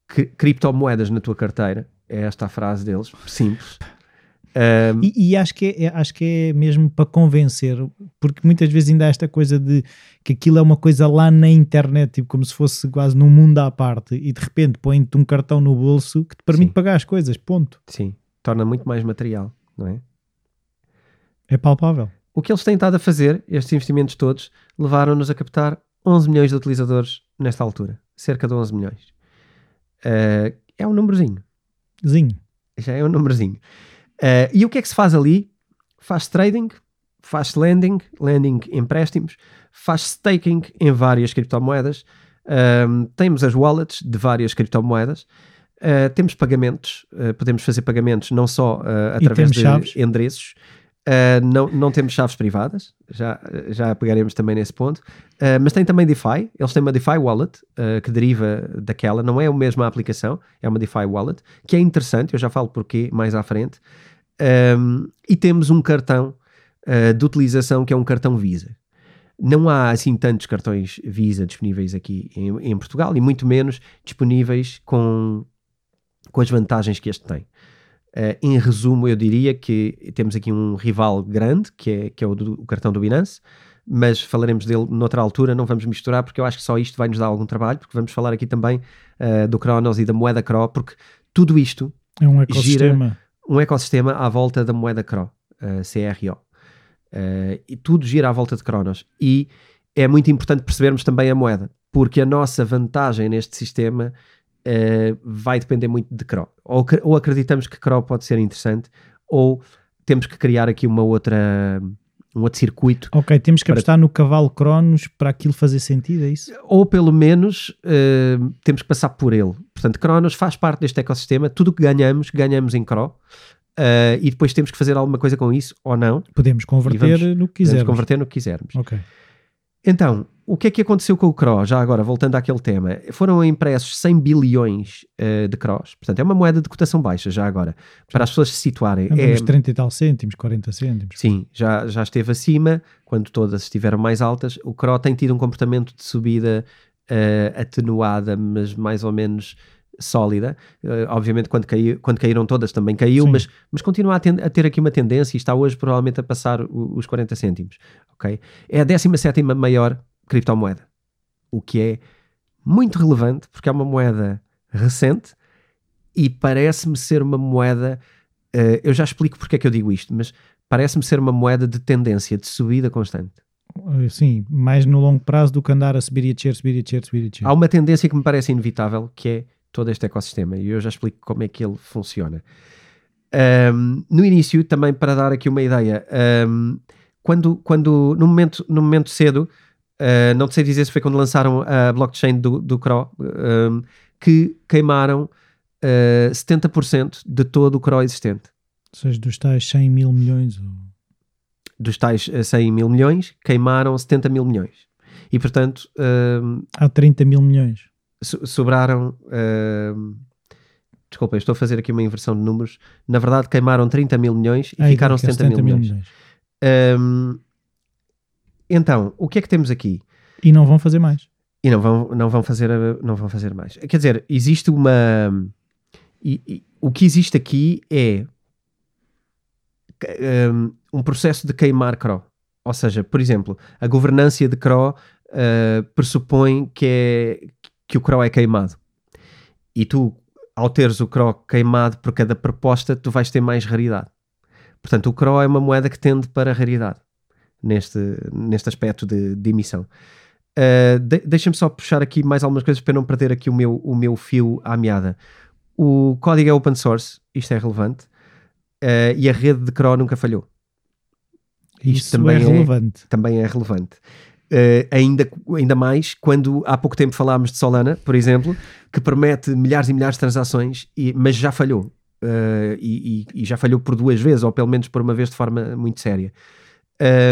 cri- criptomoedas na tua carteira, é esta a frase deles, simples. Um, E, e acho, que é, é- acho que é mesmo para convencer, porque muitas vezes ainda há esta coisa de que aquilo é uma coisa lá na internet, tipo como se fosse quase num mundo à parte, e de repente põe-te um cartão no bolso que te permite Sim. pagar as coisas, ponto. sim, torna muito mais material, não é? É palpável. O que eles têm estado a fazer, estes investimentos todos, levaram-nos a captar 11 milhões de utilizadores nesta altura. Cerca de 11 milhões. Uh, é um númerozinho. Zinho. já é um númerozinho. Uh, e o que é que se faz ali? Faz trading, faz lending, lending empréstimos, faz staking em várias criptomoedas, Um, temos as wallets de várias criptomoedas, uh, temos pagamentos, uh, podemos fazer pagamentos não só uh, através de chaves? endereços, uh, não, não temos chaves privadas, já, já pegaremos também nesse ponto, Uh, mas tem também DeFi, eles têm uma DeFi wallet uh, que deriva daquela, não é a mesma aplicação, é uma DeFi wallet, que é interessante, eu já falo porquê mais à frente. Um, e temos um cartão de utilização que é um cartão Visa. Não há assim tantos cartões Visa disponíveis aqui em, em Portugal e muito menos disponíveis com, com as vantagens que este tem. Uh, em resumo, eu diria que temos aqui um rival grande, que é, que é o, do- o cartão do Binance, mas falaremos dele noutra altura, não vamos misturar, porque eu acho que só isto vai nos dar algum trabalho, porque vamos falar aqui também uh, do Cronos e da moeda Cro, porque tudo isto É um ecossistema. um ecossistema à volta da moeda CRO, uh, CRO. Uh, e tudo gira à volta de Cronos. E é muito importante percebermos também a moeda, porque a nossa vantagem neste sistema uh, vai depender muito de CRO. Ou, ou acreditamos que CRO pode ser interessante, ou temos que criar aqui uma outra, um outro circuito Ok, temos que Para- apostar no cavalo Cronos para aquilo fazer sentido, é isso? ou pelo menos eh, temos que passar por ele. Portanto, Cronos faz parte deste ecossistema, tudo o que ganhamos, ganhamos em Cro, eh, e depois temos que fazer alguma coisa com isso ou não, Podemos converter vamos- no que podemos quisermos. converter no que quisermos. Ok. Então, o que é que aconteceu com o CRO? Já agora, voltando àquele tema, foram impressos 100 bilhões uh, de CROs, portanto é uma moeda de cotação baixa, já agora, para as pessoas se situarem. É, 30 e tal cêntimos, 40 cêntimos. Sim, já, já esteve acima, quando todas estiveram mais altas. O CRO tem tido um comportamento de subida uh, atenuada, mas mais ou menos sólida. Uh, obviamente, quando, caiu, quando caíram todas também caiu, mas, mas continua a, ten, a, ter aqui uma tendência e está hoje provavelmente a passar o, os 40 cêntimos. Okay? É a 17 maior criptomoeda, o que é muito relevante porque é uma moeda recente e parece-me ser uma moeda. Uh, eu já explico porque é que eu digo isto, mas parece-me ser uma moeda de tendência, de subida constante. Eh, sim, mais no longo prazo do que andar a subir e a descer, subir e a descer, subir e a descer. Há uma tendência que me parece inevitável, que é todo este ecossistema, e eu já explico como é que ele funciona. Um, no início, também para dar aqui uma ideia, um, quando, quando no, momento, no momento cedo, uh, não sei dizer se foi quando lançaram a blockchain do, do CRO, um, que queimaram uh, 70% de todo o CRO existente. Ou seja, dos tais 100 mil milhões. Ou... Dos tais 100 mil milhões, queimaram 70 mil milhões. E portanto. Há 30 mil milhões sobraram. Uh, desculpa, estou a fazer aqui uma inversão de números. Na verdade, queimaram 30 mil milhões e ficaram 70, 70 mil, mil milhões. milhões. Um, então, o que é que temos aqui? E não vão fazer mais. E não vão, não vão, fazer, não vão fazer mais. Quer dizer, existe uma. E, e, o que existe aqui é um, um, processo de queimar CRO. Ou seja, por exemplo, a governância de CRO uh, pressupõe que é, que o CRO é queimado. E tu, ao teres o CRO queimado por cada proposta, tu vais ter mais raridade. Portanto, o CRO é uma moeda que tende para a raridade neste, neste aspecto de, de emissão. Uh, de, Deixa-me só puxar aqui mais algumas coisas para não perder aqui o meu, o meu fio à meada. O código é open source, isto é relevante, uh, e a rede de CRO nunca falhou. Isto Isso também é, é relevante. também é relevante. Uh, ainda, ainda mais quando há pouco tempo falámos de Solana, por exemplo, que promete milhares e milhares de transações, e, mas já falhou. Uh, e, e, já falhou por duas vezes, ou pelo menos por uma vez de forma muito séria.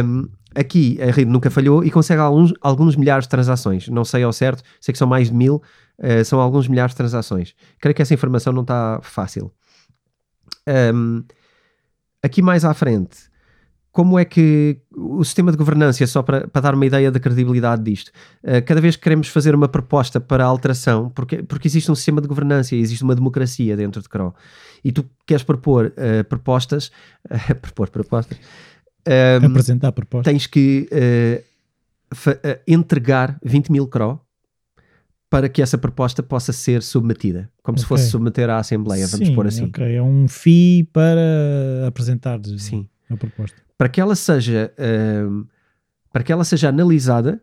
Um, aqui a rede nunca falhou e consegue alguns, alguns milhares de transações. Não sei ao certo, sei que são mais de mil, uh, são alguns milhares de transações. Creio que essa informação não está fácil. Um, aqui mais à frente, como é que o sistema de governança, só para, para dar uma ideia da credibilidade disto, uh, cada vez que queremos fazer uma proposta para alteração, porque, porque existe um sistema de governança, existe uma democracia dentro de CRO, e tu queres propor uh, propostas, [laughs] propor propostas, um, apresentar propostas, tens que entregar 20 mil CRO para que essa proposta possa ser submetida, como okay. se fosse submeter à Assembleia, vamos Sim, pôr assim. Ok, é um FII para apresentar Sim. a proposta para que ela seja, uh, para que ela seja analisada,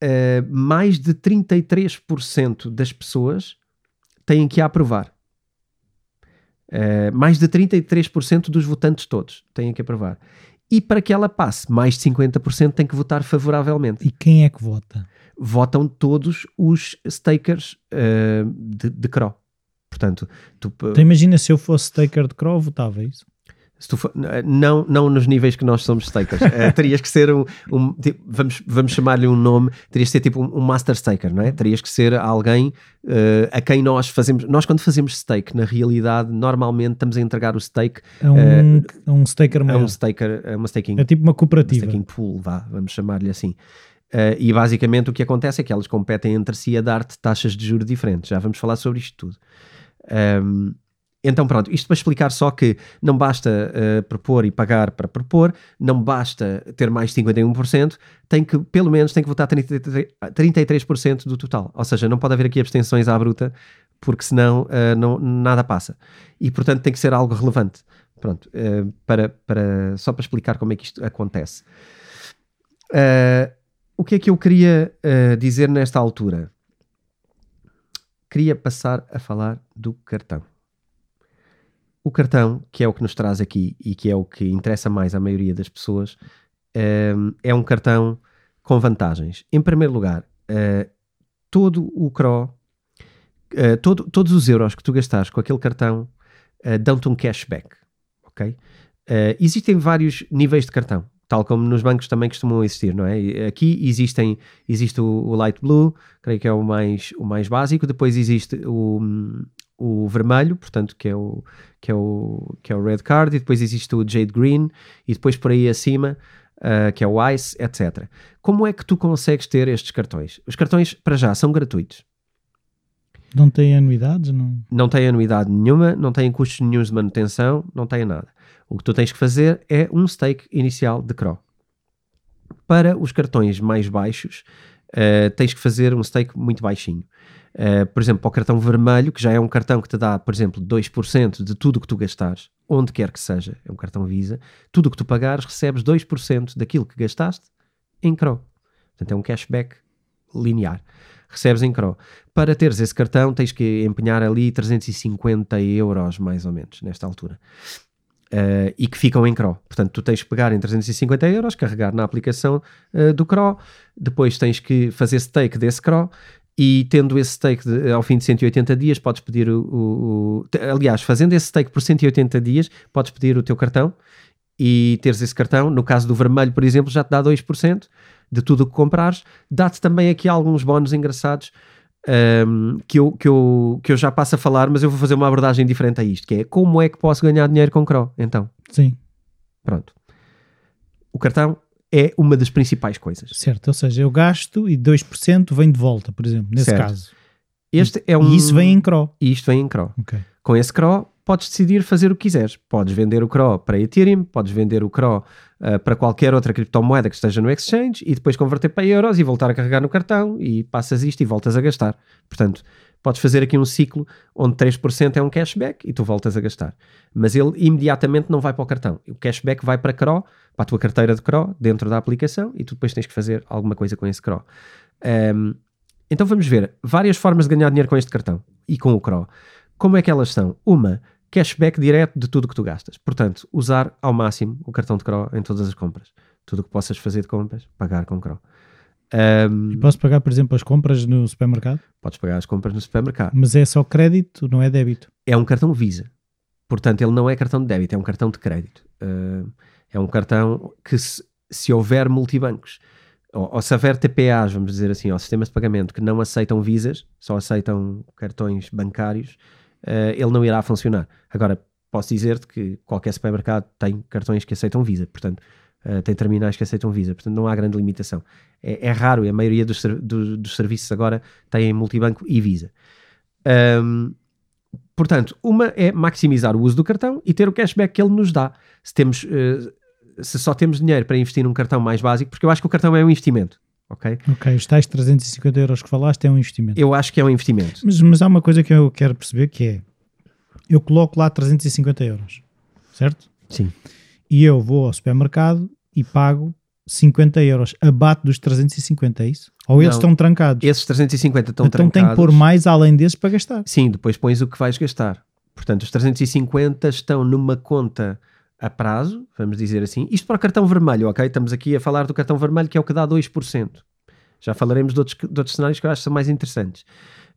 uh, mais de 33% das pessoas têm que a aprovar. Uh, mais de 33% dos votantes todos têm que aprovar. E para que ela passe, mais de 50% têm que votar favoravelmente. E quem é que vota? Votam todos os stakers uh, de, de CRO. Portanto, tu, então imagina se eu fosse staker de CRO, votava isso? For, não, não nos níveis que nós somos stakers. uh, [laughs] terias que ser um, um tipo, vamos, vamos chamar-lhe um nome, terias que ser tipo um, um, master staker, não é? Terias que ser alguém uh, a quem nós fazemos. Nós, quando fazemos stake, na realidade, normalmente estamos a entregar o stake a um, uh, um staker maior. A um staker, a uma staking. É tipo uma cooperativa. Uma staking pool, vá, vamos chamar-lhe assim. Uh, e basicamente o que acontece é que elas competem entre si a dar-te taxas de juros diferentes. Já vamos falar sobre isto tudo. Um, então, pronto, isto para explicar só que não basta uh, propor e pagar para propor, não basta ter mais de 51%, tem que, pelo menos, tem que votar 33%, 33% do total. Ou seja, não pode haver aqui abstenções à bruta, porque senão uh, não, nada passa. E, portanto, tem que ser algo relevante. Pronto, uh, para, para, só para explicar como é que isto acontece. o que é que eu queria dizer nesta altura? Queria passar a falar do cartão. O cartão, que é o que nos traz aqui e que é o que interessa mais à maioria das pessoas, ehm, é um cartão com vantagens. Em primeiro lugar, uh, todo o CRO, uh, todo, todos os euros que tu gastares com aquele cartão uh, dão-te um cashback. ok? existem vários níveis de cartão. tal como nos bancos também costumam existir, não é? Aqui existem, existe o, light blue, creio que é o mais, o mais básico, depois existe o, o vermelho, portanto, que é o, que, é o, que é o red card, e depois existe o jade green, e depois por aí acima, uh, que é o ice, etc. Como é que tu consegues ter estes cartões? Os cartões, para já, são gratuitos. Não tem anuidades? Não. Não têm anuidade nenhuma, não têm custos nenhums de manutenção, não têm nada. O que tu tens que fazer é um stake inicial de CRO. Para os cartões mais baixos, uh, tens que fazer um stake muito baixinho. Uh, por exemplo, para o cartão vermelho, que já é um cartão que te dá, por exemplo, 2% de tudo o que tu gastares, onde quer que seja, é um cartão Visa, tudo o que tu pagares, recebes 2% daquilo que gastaste em CRO. Portanto, é um cashback linear. Recebes em CRO. Para teres esse cartão, tens que empenhar ali 350 euros, mais ou menos, nesta altura. Uh, e que ficam em CRO. Portanto, tu tens que pegar em 350 euros, carregar na aplicação uh, do CRO, depois tens que fazer stake desse CRO e tendo esse stake de, ao fim de 180 dias, podes pedir o, o, o, Aliás, fazendo esse stake por 180 dias, podes pedir o teu cartão e teres esse cartão. No caso do vermelho, por exemplo, já te dá 2% de tudo o que comprares. Dá-te também aqui alguns bónus engraçados um, que, eu, que, eu, que eu já passo a falar, mas eu vou fazer uma abordagem diferente a isto, que é como é que posso ganhar dinheiro com CRO, então? Sim. Pronto. O cartão é uma das principais coisas. Certo, ou seja, eu gasto e 2% vem de volta, por exemplo, nesse Certo. caso. Este é um... E isso vem em CRO. E isto vem em CRO. Ok. Com esse CRO, podes decidir fazer o que quiseres. Podes vender o CRO para Ethereum, podes vender o CRO uh, para qualquer outra criptomoeda que esteja no exchange e depois converter para euros e voltar a carregar no cartão e passas isto e voltas a gastar. Portanto, podes fazer aqui um ciclo onde 3% é um cashback e tu voltas a gastar. Mas ele imediatamente não vai para o cartão. O cashback vai para CRO, para a tua carteira de CRO, dentro da aplicação e tu depois tens que fazer alguma coisa com esse CRO. Um, então vamos ver várias formas de ganhar dinheiro com este cartão e com o CRO. Como é que elas são? Uma, cashback direto de tudo que tu gastas. Portanto, usar ao máximo o cartão de CRO em todas as compras. Tudo o que possas fazer de compras, pagar com CRO. Um, E posso pagar, por exemplo, as compras no supermercado, podes pagar as compras no supermercado. mas é só crédito, não é débito. É um cartão Visa. Portanto, ele não é cartão de débito, é um cartão de crédito. Uh, é um cartão que, se, se houver multibancos, ou, ou se houver TPAs, vamos dizer assim, ou sistemas de pagamento que não aceitam visas, só aceitam cartões bancários, uh, ele não irá funcionar. Agora, posso dizer-te que qualquer supermercado tem cartões que aceitam Visa, portanto, uh, tem terminais que aceitam Visa, portanto, não há grande limitação. É, é raro, a maioria dos, do- dos serviços agora têm multibanco e Visa. Um, portanto, uma é maximizar o uso do cartão e ter o cashback que ele nos dá. Se, temos, eh, se só temos dinheiro para investir num cartão mais básico, porque eu acho que o cartão é um investimento, ok? Ok, os tais 350 euros que falaste é um investimento. Eu acho que é um investimento. Mas, mas há uma coisa que eu quero perceber que é, eu coloco lá 350 euros, certo? Sim. E eu vou ao supermercado e pago 50 euros abaixo dos 350, é isso? Ou eles Não. estão trancados? Esses 350 estão então tem trancados. que pôr mais além desses para gastar. Sim, depois pões o que vais gastar. Portanto, os 350 estão numa conta a prazo, vamos dizer assim. Isto para o cartão vermelho, ok? Estamos aqui a falar do cartão vermelho, que é o que dá 2%. Já falaremos de outros, de outros cenários que eu acho que são mais interessantes.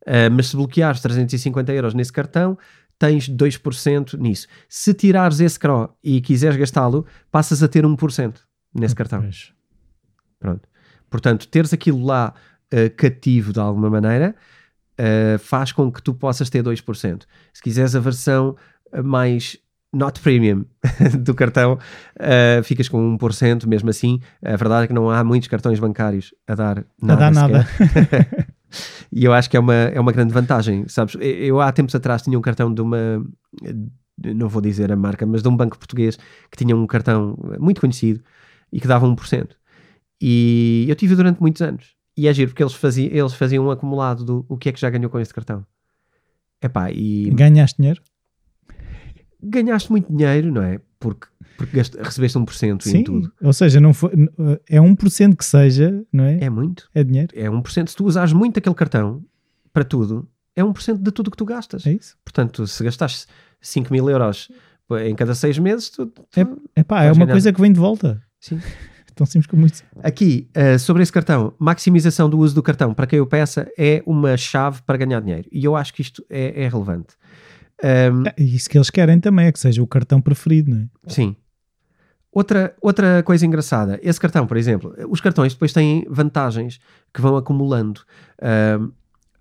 Ah, mas se bloqueares 350 euros nesse cartão, tens 2% nisso. Se tirares esse CRO e quiseres gastá-lo, passas a ter 1% nesse cartão. Pois. Pronto. Portanto, teres aquilo lá eh, cativo de alguma maneira eh, faz com que tu possas ter 2%. Se quiseres a versão eh, mais not premium [laughs] do cartão, eh, ficas com 1%, mesmo assim. A verdade é que não há muitos cartões bancários a dar nada. dar nada. [laughs] e eu acho que é uma, é uma grande vantagem, sabes? Eu, eu há tempos atrás tinha um cartão de uma, não vou dizer a marca, mas de um banco português que tinha um cartão muito conhecido e que dava 1%. E eu tive durante muitos anos. E é giro porque eles faziam, eles faziam um acumulado do o que é que já ganhou com esse cartão. Epá, e Ganhaste dinheiro? ganhaste muito dinheiro, não é? Porque, porque gast- recebeste 1% em tudo. Ou seja, não foi, é 1% que seja, não é? É muito. É dinheiro. É 1%. Se tu usares muito aquele cartão para tudo, é 1% de tudo que tu gastas. É isso? Portanto, se gastaste 5 mil euros em cada 6 meses, tu, tu- É pá, é uma ganhar. coisa que vem de volta. Sim. [laughs] Tão simples como isso. Aqui, uh, sobre esse cartão, maximização do uso do cartão para quem o peça é uma chave para ganhar dinheiro. E eu acho que isto é, é relevante. Um, É isso que eles querem também, é que seja o cartão preferido, não é? sim. Outra, outra coisa engraçada, esse cartão, por exemplo, os cartões depois têm vantagens que vão acumulando. Um,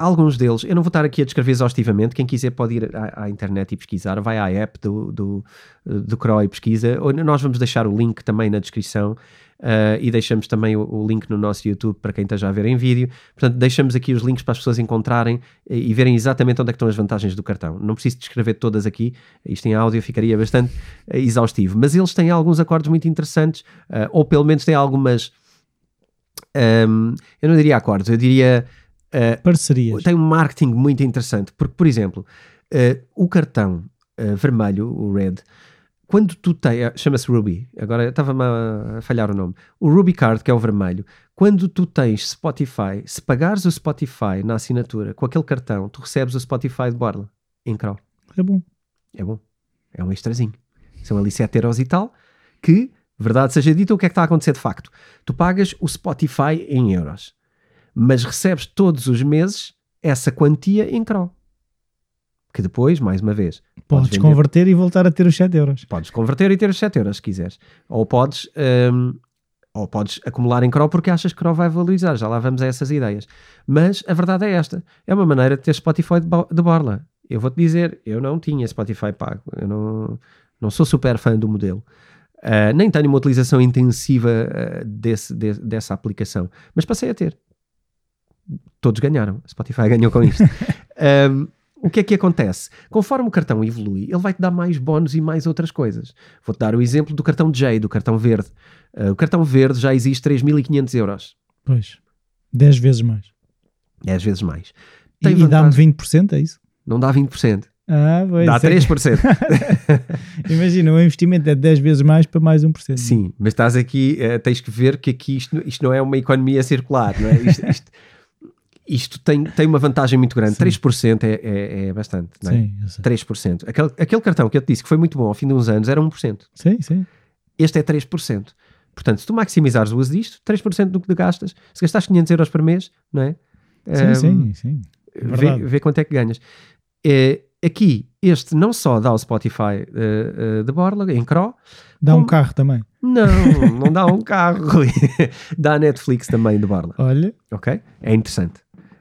alguns deles, eu não vou estar aqui a descrever exaustivamente, quem quiser pode ir à, à internet e pesquisar, vai à app do, do, do Crow e pesquisa, ou nós vamos deixar o link também na descrição uh, e deixamos também o, o, link no nosso YouTube para quem esteja a ver em vídeo, portanto deixamos aqui os links para as pessoas encontrarem e, e verem exatamente onde é estão as vantagens do cartão, não preciso descrever todas aqui, isto em áudio ficaria bastante uh, exaustivo, mas eles têm alguns acordos muito interessantes, uh, ou pelo menos têm algumas um, eu não diria acordos, eu diria Uh, Parcerias. Tem um marketing muito interessante, porque, por exemplo, uh, o cartão uh, vermelho, o red, quando tu tens, chama-se Ruby, agora estava-me a falhar o nome, o Ruby Card, que é o vermelho, quando tu tens Spotify, se pagares o Spotify na assinatura com aquele cartão, tu recebes o Spotify de borla, em Crow. É bom. É bom. É um extrazinho. São ali 7 euros e tal, que, verdade seja dita, o que é que está a acontecer de facto? Tu pagas o Spotify em euros mas recebes todos os meses essa quantia em CRO. Que depois, mais uma vez, podes, podes converter e voltar a ter os 7 euros. Podes converter e ter os 7 euros se quiseres. Ou podes, um, ou podes acumular em CRO porque achas que CRO vai valorizar. Já lá vamos a essas ideias. Mas a verdade é esta: é uma maneira de ter Spotify de, de borla. Eu vou-te dizer, eu não tinha Spotify pago. Eu não, não sou super fã do modelo. Uh, nem tenho uma utilização intensiva uh, desse, de, dessa aplicação. Mas passei a ter todos ganharam. Spotify [laughs] ganhou com isto. um, o que é que acontece? Conforme o cartão evolui, ele vai-te dar mais bónus e mais outras coisas. Vou-te dar o exemplo do cartão J, do cartão verde. Uh, o cartão verde já existe 3.500 euros. Pois, 10 vezes mais. 10 vezes mais. Tem e, e dá-me 20%, é isso? Não dá 20%. Ah, pois Dá 3%. É [laughs] Imagina, o investimento é 10 vezes mais para mais 1%. Sim, mas estás aqui, uh, tens que ver que aqui isto, isto não é uma economia circular, não é? Isto, isto, isto tem, tem uma vantagem muito grande. Sim. 3% é, é, é bastante, não é? Sim, 3%. Aquele, aquele cartão que eu te disse que foi muito bom ao fim de uns anos era 1%. Sim, sim. Este é 3%. Portanto, se tu maximizares o uso disto, 3% do que gastas, se gastares 500 euros por mês, não é? Sim, um, sim, sim. É vê, vê, quanto é que ganhas. É, aqui, este não só dá o Spotify uh, uh, de Borla, em Cro. Dá como... um carro também. Não, [laughs] não dá um carro, [laughs] dá a Netflix também de Borla. Olha. Ok? É interessante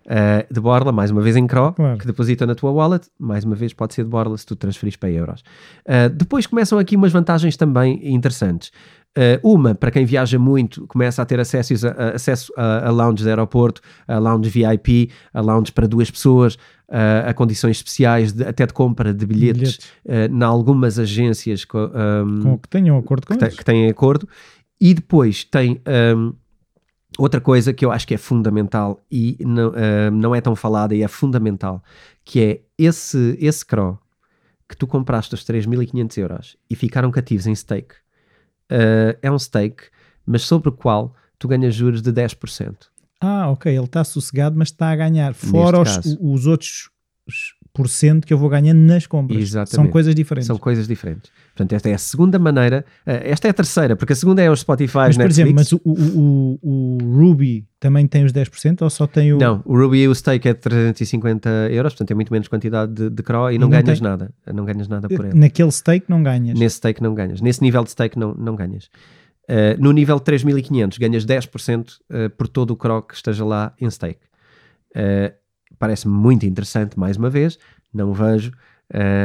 uh, de Borla, mais uma vez em CRO, claro. que deposita na tua wallet, mais uma vez pode ser de Borla se tu transferires para euros. Uh, depois começam aqui umas vantagens também interessantes. Uh, uma, para quem viaja muito, começa a ter acessos a, acesso a, a lounge de aeroporto, a lounge VIP, a lounge para duas pessoas, uh, a condições especiais, de, até de compra de bilhetes, bilhetes. Uh, em algumas agências um, com que tenham acordo com que, que têm acordo. E depois tem um, Outra coisa que eu acho que é fundamental e não, uh, não é tão falada e é fundamental, que é esse, esse CRO que tu compraste os 3.500 euros e ficaram cativos em stake, uh, é um stake, mas sobre o qual tu ganhas juros de 10%. Ah, ok, ele está sossegado, mas está a ganhar, fora os, os, outros que eu vou ganhando nas compras. Exatamente. São coisas diferentes. São coisas diferentes. Portanto, esta é a segunda maneira. Eh, esta é a terceira, porque a segunda é os Spotify, mas, Netflix. Por exemplo, mas o, o, o, o, Ruby também tem os 10% ou só tem o... Não, o Ruby o stake é de 350 euros, portanto é muito menos quantidade de, de CRO e, e não, não, ganhas tem... nada. Não ganhas nada por ele. Naquele stake não ganhas? Nesse stake não ganhas. Nesse nível de stake não, não ganhas. Uh, no nível de 3.500 ganhas 10% uh, por todo o CRO que esteja lá em stake. Uh, Parece-me muito interessante, mais uma vez, não vejo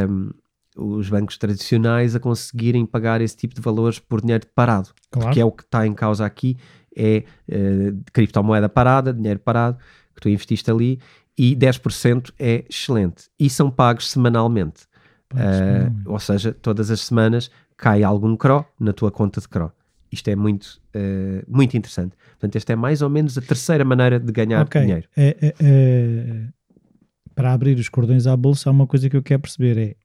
um, os bancos tradicionais a conseguirem pagar esse tipo de valores por dinheiro parado, claro. porque é o que está em causa aqui, é uh, criptomoeda parada, dinheiro parado, que tu investiste ali, e 10% é excelente. E são pagos semanalmente. Uh, ou seja, todas as semanas cai algum CRO na tua conta de CRO. Isto é muito, uh, muito interessante. Portanto, esta é mais ou menos a terceira maneira de ganhar okay. dinheiro. É, é, é para abrir os cordões à bolsa, há uma coisa que eu quero perceber: é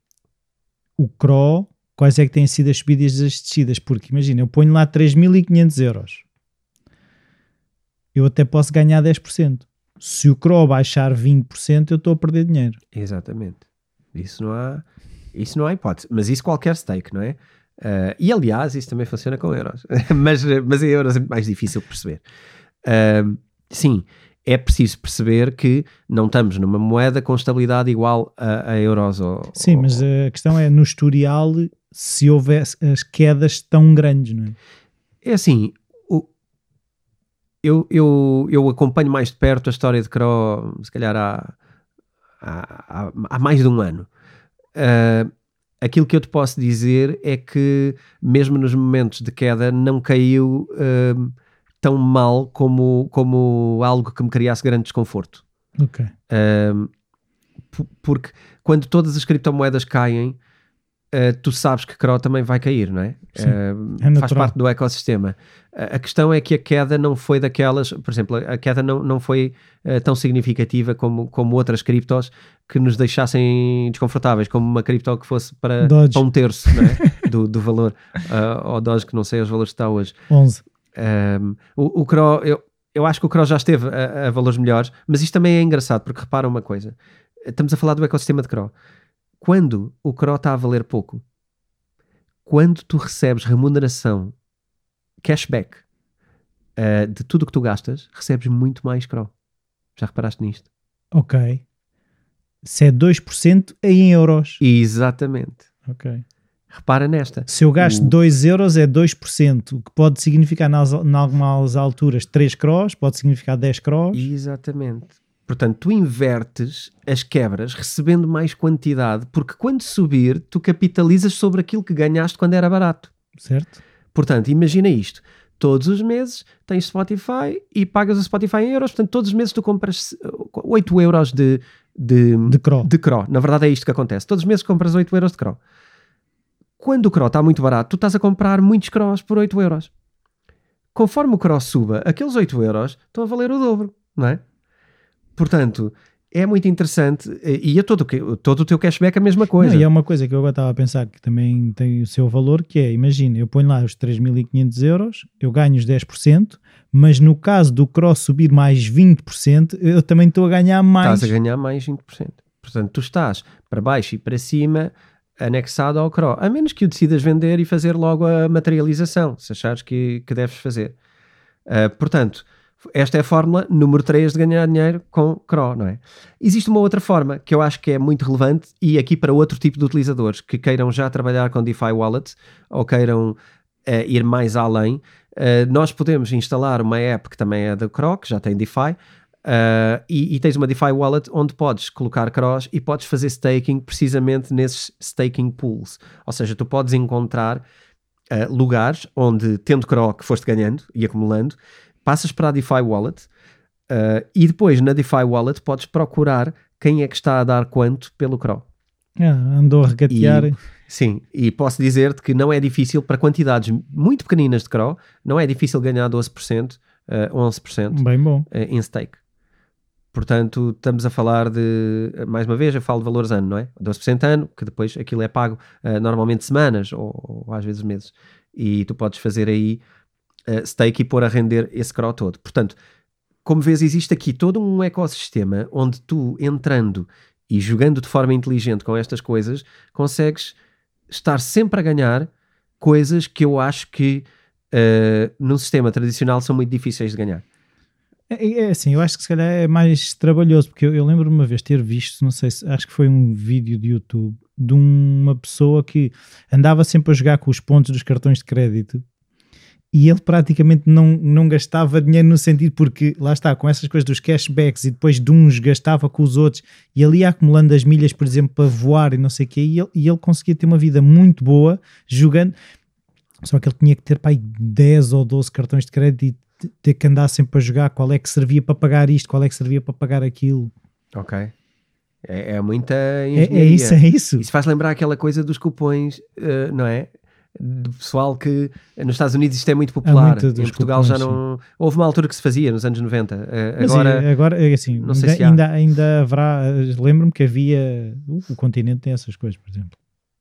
o CRO, quais é que têm sido as subidas e as descidas? Porque imagina, eu ponho lá 3.500 euros, eu até posso ganhar 10%. Se o CRO baixar 20%, eu estou a perder dinheiro. Exatamente. Isso não há, isso não há hipótese. Mas isso qualquer stake, não é? Uh, e aliás, isso também funciona com euros. [laughs] mas, mas em euros é mais difícil de perceber. Uh, sim, é preciso perceber que não estamos numa moeda com estabilidade igual a, a euros. Ou, Sim, ou, mas a questão é no historial se houvesse as quedas tão grandes, não é? É assim, eu, eu, eu acompanho mais de perto a história de Cro, se calhar há, há, há- mais de um ano. Ah, aquilo que eu te posso dizer é que, mesmo nos momentos de queda, não caiu ah, tão mal como, como algo que me criasse grande desconforto. Ok. P- porque quando todas as criptomoedas caem, uh, tu sabes que CRO também vai cair, não é? Um, é faz parte do ecossistema. A a questão é que a queda não foi daquelas, por exemplo, a queda não, não foi uh, tão significativa como, como outras criptos que nos deixassem desconfortáveis, como uma cripto que fosse para, para um terço é? [laughs] do, do valor, uh, ou Doge, que não sei os valores que está hoje. 11. Um, o, o Cro, eu, eu acho que o Cro já esteve a, a valores melhores, mas isto também é engraçado, porque repara uma coisa: estamos a falar do ecossistema de Cro. Quando o Cro está a valer pouco, quando tu recebes remuneração, cashback uh, de tudo o que tu gastas, recebes muito mais Cro. Já reparaste nisto? Ok. Se é 2% é em euros. Exatamente. Ok. Repara nesta. Se eu gasto O- 2 euros é 2%, o que pode significar em algumas alturas 3 crós, pode significar 10 crós. Exatamente. Portanto, tu invertes as quebras recebendo mais quantidade, porque quando subir, tu capitalizas sobre aquilo que ganhaste quando era barato. Certo? Portanto, imagina isto. Todos os meses tens Spotify e pagas o Spotify em euros. Portanto, todos os meses tu compras eh, 8 euros de, de, De cró. de CRO. Na verdade, é isto que acontece. Todos os meses compras 8 euros de CRO. Quando o CRO está muito barato, tu estás a comprar muitos CROs por 8 euros. Conforme o CRO suba, aqueles 8 euros estão a valer o dobro, não é? Portanto, é muito interessante eh, e a todo, todo o teu cashback a mesma coisa. Não, e é uma coisa que eu agora estava a pensar que também tem o seu valor, que é, imagina, eu ponho lá os 3.500 euros, eu ganho os 10%, mas no caso do cross subir mais 20%, eu também estou a ganhar mais. Estás a ganhar mais 20%. Portanto, tu estás para baixo e para cima anexado ao CRO, a menos que o decidas vender e fazer logo a materialização, se achares que, que deves fazer. Ah, portanto, esta é a fórmula número 3 de ganhar dinheiro com CRO, não é? Existe uma outra forma que eu acho que é muito relevante e aqui para outro tipo de utilizadores que queiram já trabalhar com DeFi Wallet ou queiram eh, ir mais além, eh, nós podemos instalar uma app que também é da CRO, que já tem DeFi, eh, e, e tens uma DeFi Wallet onde podes colocar CROs e podes fazer staking precisamente nesses staking pools. Ou seja, tu podes encontrar eh, lugares onde, tendo CRO que foste ganhando e acumulando, passas para a DeFi Wallet eh, e depois na DeFi Wallet podes procurar quem é que está a dar quanto pelo CRO. Ah, andou a regatear. E- Sim, e posso dizer-te que não é difícil, para quantidades muito pequeninas de CRO, não é difícil ganhar 12%, eh, 11% Bem bom. eh, em stake. Portanto, estamos a falar de, mais uma vez, eu falo de valores ano, não é? 12% ano, que depois aquilo é pago eh, normalmente semanas ou, ou às vezes meses. E tu podes fazer aí stake e pôr a render esse CRO todo. Portanto, como vês, existe aqui todo um ecossistema onde tu, entrando e jogando de forma inteligente com estas coisas, consegues estar sempre a ganhar coisas que eu acho que eh, num sistema tradicional são muito difíceis de ganhar. É, é assim, eu acho que se calhar é mais trabalhoso, porque eu, eu lembro-me uma vez ter visto, não sei se, acho que foi um vídeo de YouTube de uma pessoa que andava sempre a jogar com os pontos dos cartões de crédito e ele praticamente não, não gastava dinheiro no sentido, porque lá está, com essas coisas dos cashbacks e depois de uns gastava com os outros e ele ia acumulando as milhas, por exemplo, para voar e não sei o quê, e ele, e ele conseguia ter uma vida muito boa jogando. Só que ele tinha que ter para aí 10 ou 12 cartões de crédito e ter que andar sempre a jogar qual é que servia para pagar isto, qual é que servia para pagar aquilo. Ok. É, é muita É, engenharia. é isso, é isso. Isso faz lembrar aquela coisa dos cupons, eh, não é? Do pessoal que nos Estados Unidos isto é muito popular. em Portugal já não. Houve uma altura que se fazia, nos anos 90. Eh, Mas agora. é, agora é assim, não sei ainda, se há. ainda, ainda haverá. Lembro-me que havia. uh, o continente tem essas coisas, por exemplo.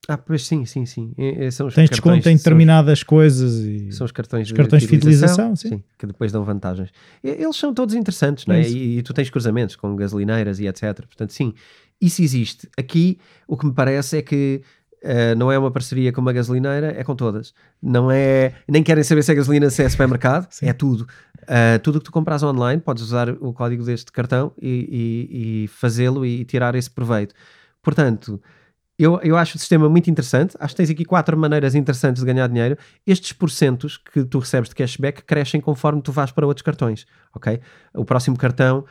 Ah, pois sim, sim, sim. Eh, eh, São os Tens desconto em são os- determinadas coisas e. São os cartões, Os cartões de fidelização, sim. que depois dão vantagens. E- Eles são todos interessantes, não é? É. E, e tu tens cruzamentos com gasolineiras e etc. Portanto, sim, isso existe. Aqui, o que me parece é que eh, não é uma parceria com uma gasolineira, é com todas. Não é. Nem querem saber se é gasolina, se é supermercado, Sim. é tudo. Eh, tudo o que tu compras online, podes usar o código deste cartão e, e- e fazê-lo e tirar esse proveito. Portanto. eu, eu acho o sistema muito interessante. Acho que tens aqui quatro maneiras interessantes de ganhar dinheiro. Estes porcentos que tu recebes de cashback crescem conforme tu vais para outros cartões, ok? O próximo cartão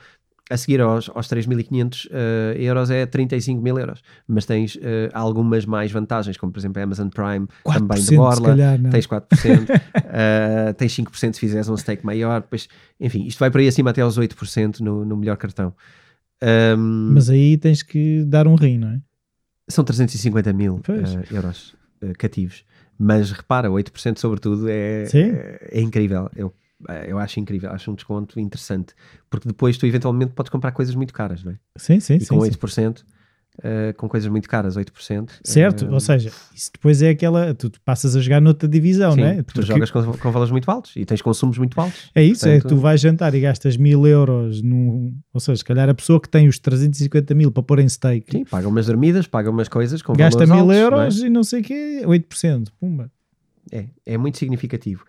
a seguir aos, aos 3.500 uh, euros é 35 mil euros. Mas tens uh, algumas mais vantagens, como por exemplo a Amazon Prime, também de Borla, calhar, tens 4%, uh, [laughs] tens 5% se fizeres um stake maior, depois, enfim, isto vai para aí acima até aos 8% no, no melhor cartão. Um, Mas aí tens que dar um rim, não é? São 350 mil euros cativos. Mas repara, 8% sobretudo é, é, é, incrível. Eu, eh, eu acho incrível, acho um desconto interessante. Porque depois tu eventualmente podes comprar coisas muito caras, não é? Sim, sim, e sim. com sim. 8%. Uh, com coisas muito caras, 8%. Certo, uh, ou seja, isso depois é aquela. Tu passas a jogar noutra divisão, sim, não é? Porque... Tu jogas com, com valores muito altos e tens consumos muito altos. É isso, Portanto... é tu vais jantar e gastas mil euros, num, ou seja, se calhar a pessoa que tem os 350 mil para pôr em stake. Sim, paga umas dormidas, paga umas coisas com Gasta mil altos, euros não é? e não sei o quê, 8%. Pumba. É, é muito significativo.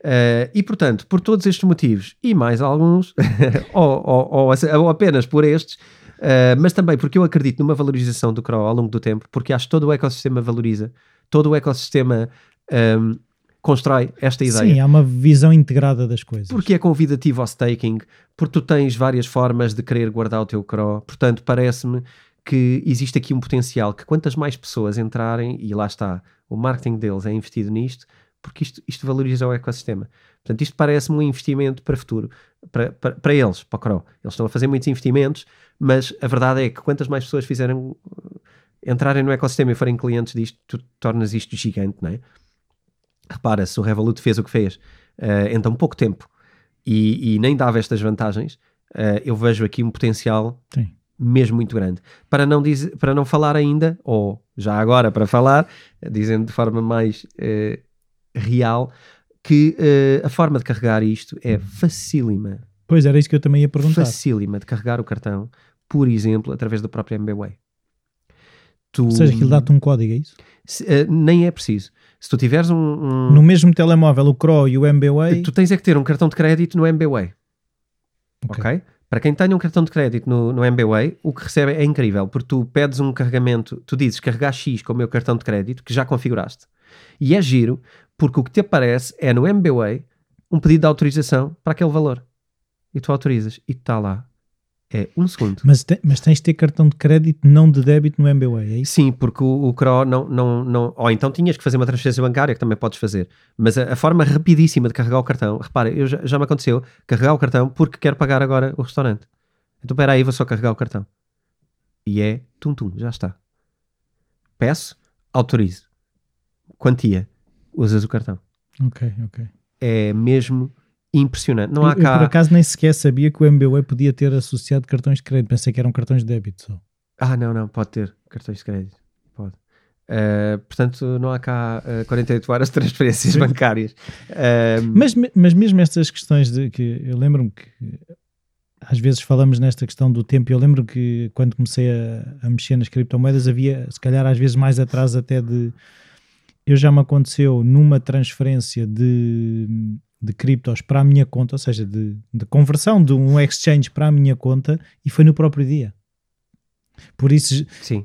Uh, e portanto, por todos estes motivos e mais alguns, [laughs] ou, ou, ou, ou apenas por estes, Uh, mas também porque eu acredito numa valorização do CRO ao longo do tempo, porque acho que todo o ecossistema valoriza, todo o ecossistema um, constrói esta ideia. Sim, há uma visão integrada das coisas. Porque é convidativo ao staking, porque tu tens várias formas de querer guardar o teu CRO, portanto parece-me que existe aqui um potencial que quantas mais pessoas entrarem, e lá está, o marketing deles é investido nisto, porque isto, isto valoriza o ecossistema. Portanto, isto parece-me um investimento para futuro, para, para, para eles, para o CRO. Eles estão a fazer muitos investimentos, mas a verdade é que quantas mais pessoas fizerem entrarem no ecossistema e forem clientes disto, tu tornas isto gigante, não é? Repara, se o Revolut fez o que fez uh, em tão pouco tempo e, e nem dava estas vantagens, uh, eu vejo aqui um potencial Sim. mesmo muito grande. Para não, dizer, para não falar ainda, ou já agora para falar, dizendo de forma mais uh, real, que a forma de carregar isto é facílima. Pois era isso que eu também ia perguntar. Facílima de carregar o cartão por exemplo, através do próprio MBWay. Tu, Ou seja, aquilo dá-te um código, é isso? Se, uh, nem é preciso. Se tu tiveres um, um, No mesmo telemóvel, o CRO e o MBWay... Tu tens é que ter um cartão de crédito no MBWay. Ok? okay? Para quem tenha um cartão de crédito no, no MBWay, o que recebe é incrível, porque tu pedes um carregamento, tu dizes carregar X com o meu cartão de crédito, que já configuraste. E é giro, porque o que te aparece é no MBWay um pedido de autorização para aquele valor. E tu autorizas, e está lá é um segundo. Mas, te, mas tens de ter cartão de crédito, não de débito no MBWay, é isso? Sim, porque o, o CRO não, não, não. Ou então tinhas que fazer uma transferência bancária, que também podes fazer. Mas a, a forma rapidíssima de carregar o cartão, repara, eu já, já, me aconteceu carregar o cartão porque quero pagar agora o restaurante. Então, espera aí, vou só carregar o cartão. E é tum-tum, já está. Peço, autorizo. Quantia, usas o cartão. Ok, ok. É mesmo impressionante. Não há eu, cá... eu, por acaso nem sequer sabia que o MBWay podia ter associado cartões de crédito. Pensei que eram cartões de débito só. Ah, não, não, pode ter cartões de crédito. Pode. Uh, portanto, não há cá uh, 48 horas de transferências Sim. bancárias. Uh, mas, mas mesmo estas questões de que eu lembro-me que às vezes falamos nesta questão do tempo. Eu lembro que quando comecei a, a mexer nas criptomoedas havia, se calhar, às vezes mais atrás até de. Eu já me aconteceu numa transferência de de criptos para a minha conta, ou seja, de, de, conversão de um exchange para a minha conta e foi no próprio dia. Por isso, Sim.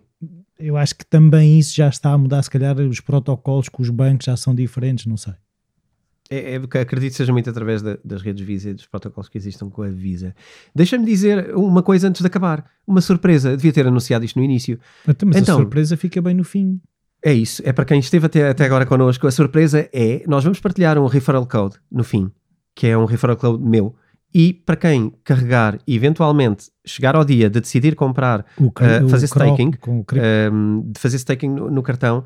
eu acho que também isso já está a mudar. Se calhar os protocolos com os bancos já são diferentes, não sei. É, é, acredito que seja muito através da, das redes Visa e dos protocolos que existam com a Visa. Deixa-me dizer uma coisa antes de acabar. Uma surpresa. Devia ter anunciado isto no início. Mas então, a surpresa fica bem no fim. É isso, é para quem esteve até, até agora connosco. A surpresa é: nós vamos partilhar um referral code no fim, que é um referral code meu. E para quem carregar e eventualmente chegar ao dia de decidir comprar, o, uh, fazer staking, um, ehm, de fazer staking no, no cartão,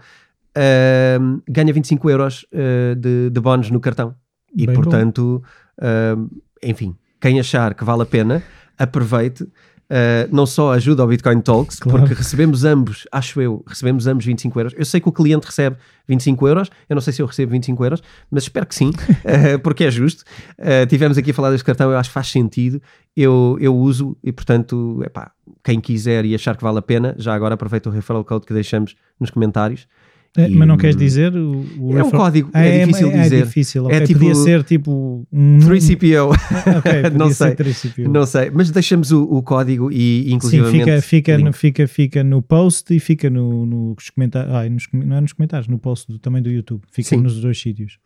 uh, ganha 25 euros uh, de, de bónus no cartão. E Bem portanto, ehm, enfim, quem achar que vale a pena, aproveite Uh, não só ajuda ao Bitcoin Talks, claro. porque recebemos ambos, acho eu, recebemos ambos 25 euros. Eu sei que o cliente recebe 25 euros, eu não sei se eu recebo 25 euros, mas espero que sim, uh, [laughs] porque é justo. Uh, tivemos aqui a falar deste cartão, eu acho que faz sentido. Eu, eu uso e, portanto, epá, quem quiser e achar que vale a pena, já agora aproveita o referral code que deixamos nos comentários É, mas não queres dizer? O, o é um código, ah, é, difícil é, dizer. É difícil, okay. é tipo, podia ser tipo um 3CPO. okay, [laughs] não sei, 3CPO. não sei, mas deixamos o, o código e inclusive Sim, fica, fica, no, fica, fica no post e fica no, nos comentários, ah, nos, não é nos comentários, no post do, também do YouTube, fica Sim. nos dois sítios.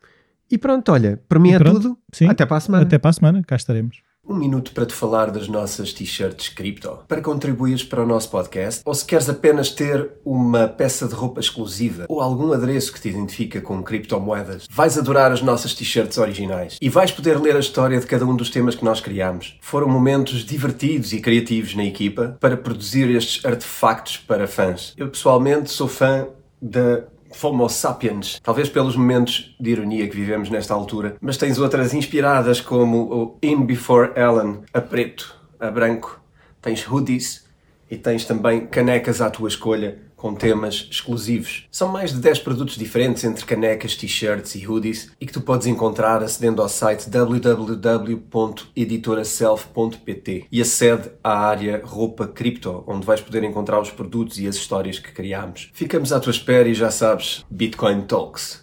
E pronto, olha, para mim e é pronto, tudo. Sim, até para a semana. Até para a semana, cá estaremos. Um minuto para te falar das nossas t-shirts cripto. Para contribuires para o nosso podcast, ou se queres apenas ter uma peça de roupa exclusiva ou algum adereço que te identifica com criptomoedas, vais adorar as nossas t-shirts originais e vais poder ler a história de cada um dos temas que nós criamos. Foram momentos divertidos e criativos na equipa para produzir estes artefactos para fãs. Eu pessoalmente sou fã da Homo sapiens, talvez pelos momentos de ironia que vivemos nesta altura, mas tens outras inspiradas como o In Before Ellen, a preto, a branco, tens hoodies e tens também canecas à tua escolha com temas exclusivos. São mais de 10 produtos diferentes entre canecas, t-shirts e hoodies e que tu podes encontrar acedendo ao site www.editoraself.pt e acede à área roupa cripto, onde vais poder encontrar os produtos e as histórias que criamos. Ficamos à tua espera e já sabes, Bitcoin Talks.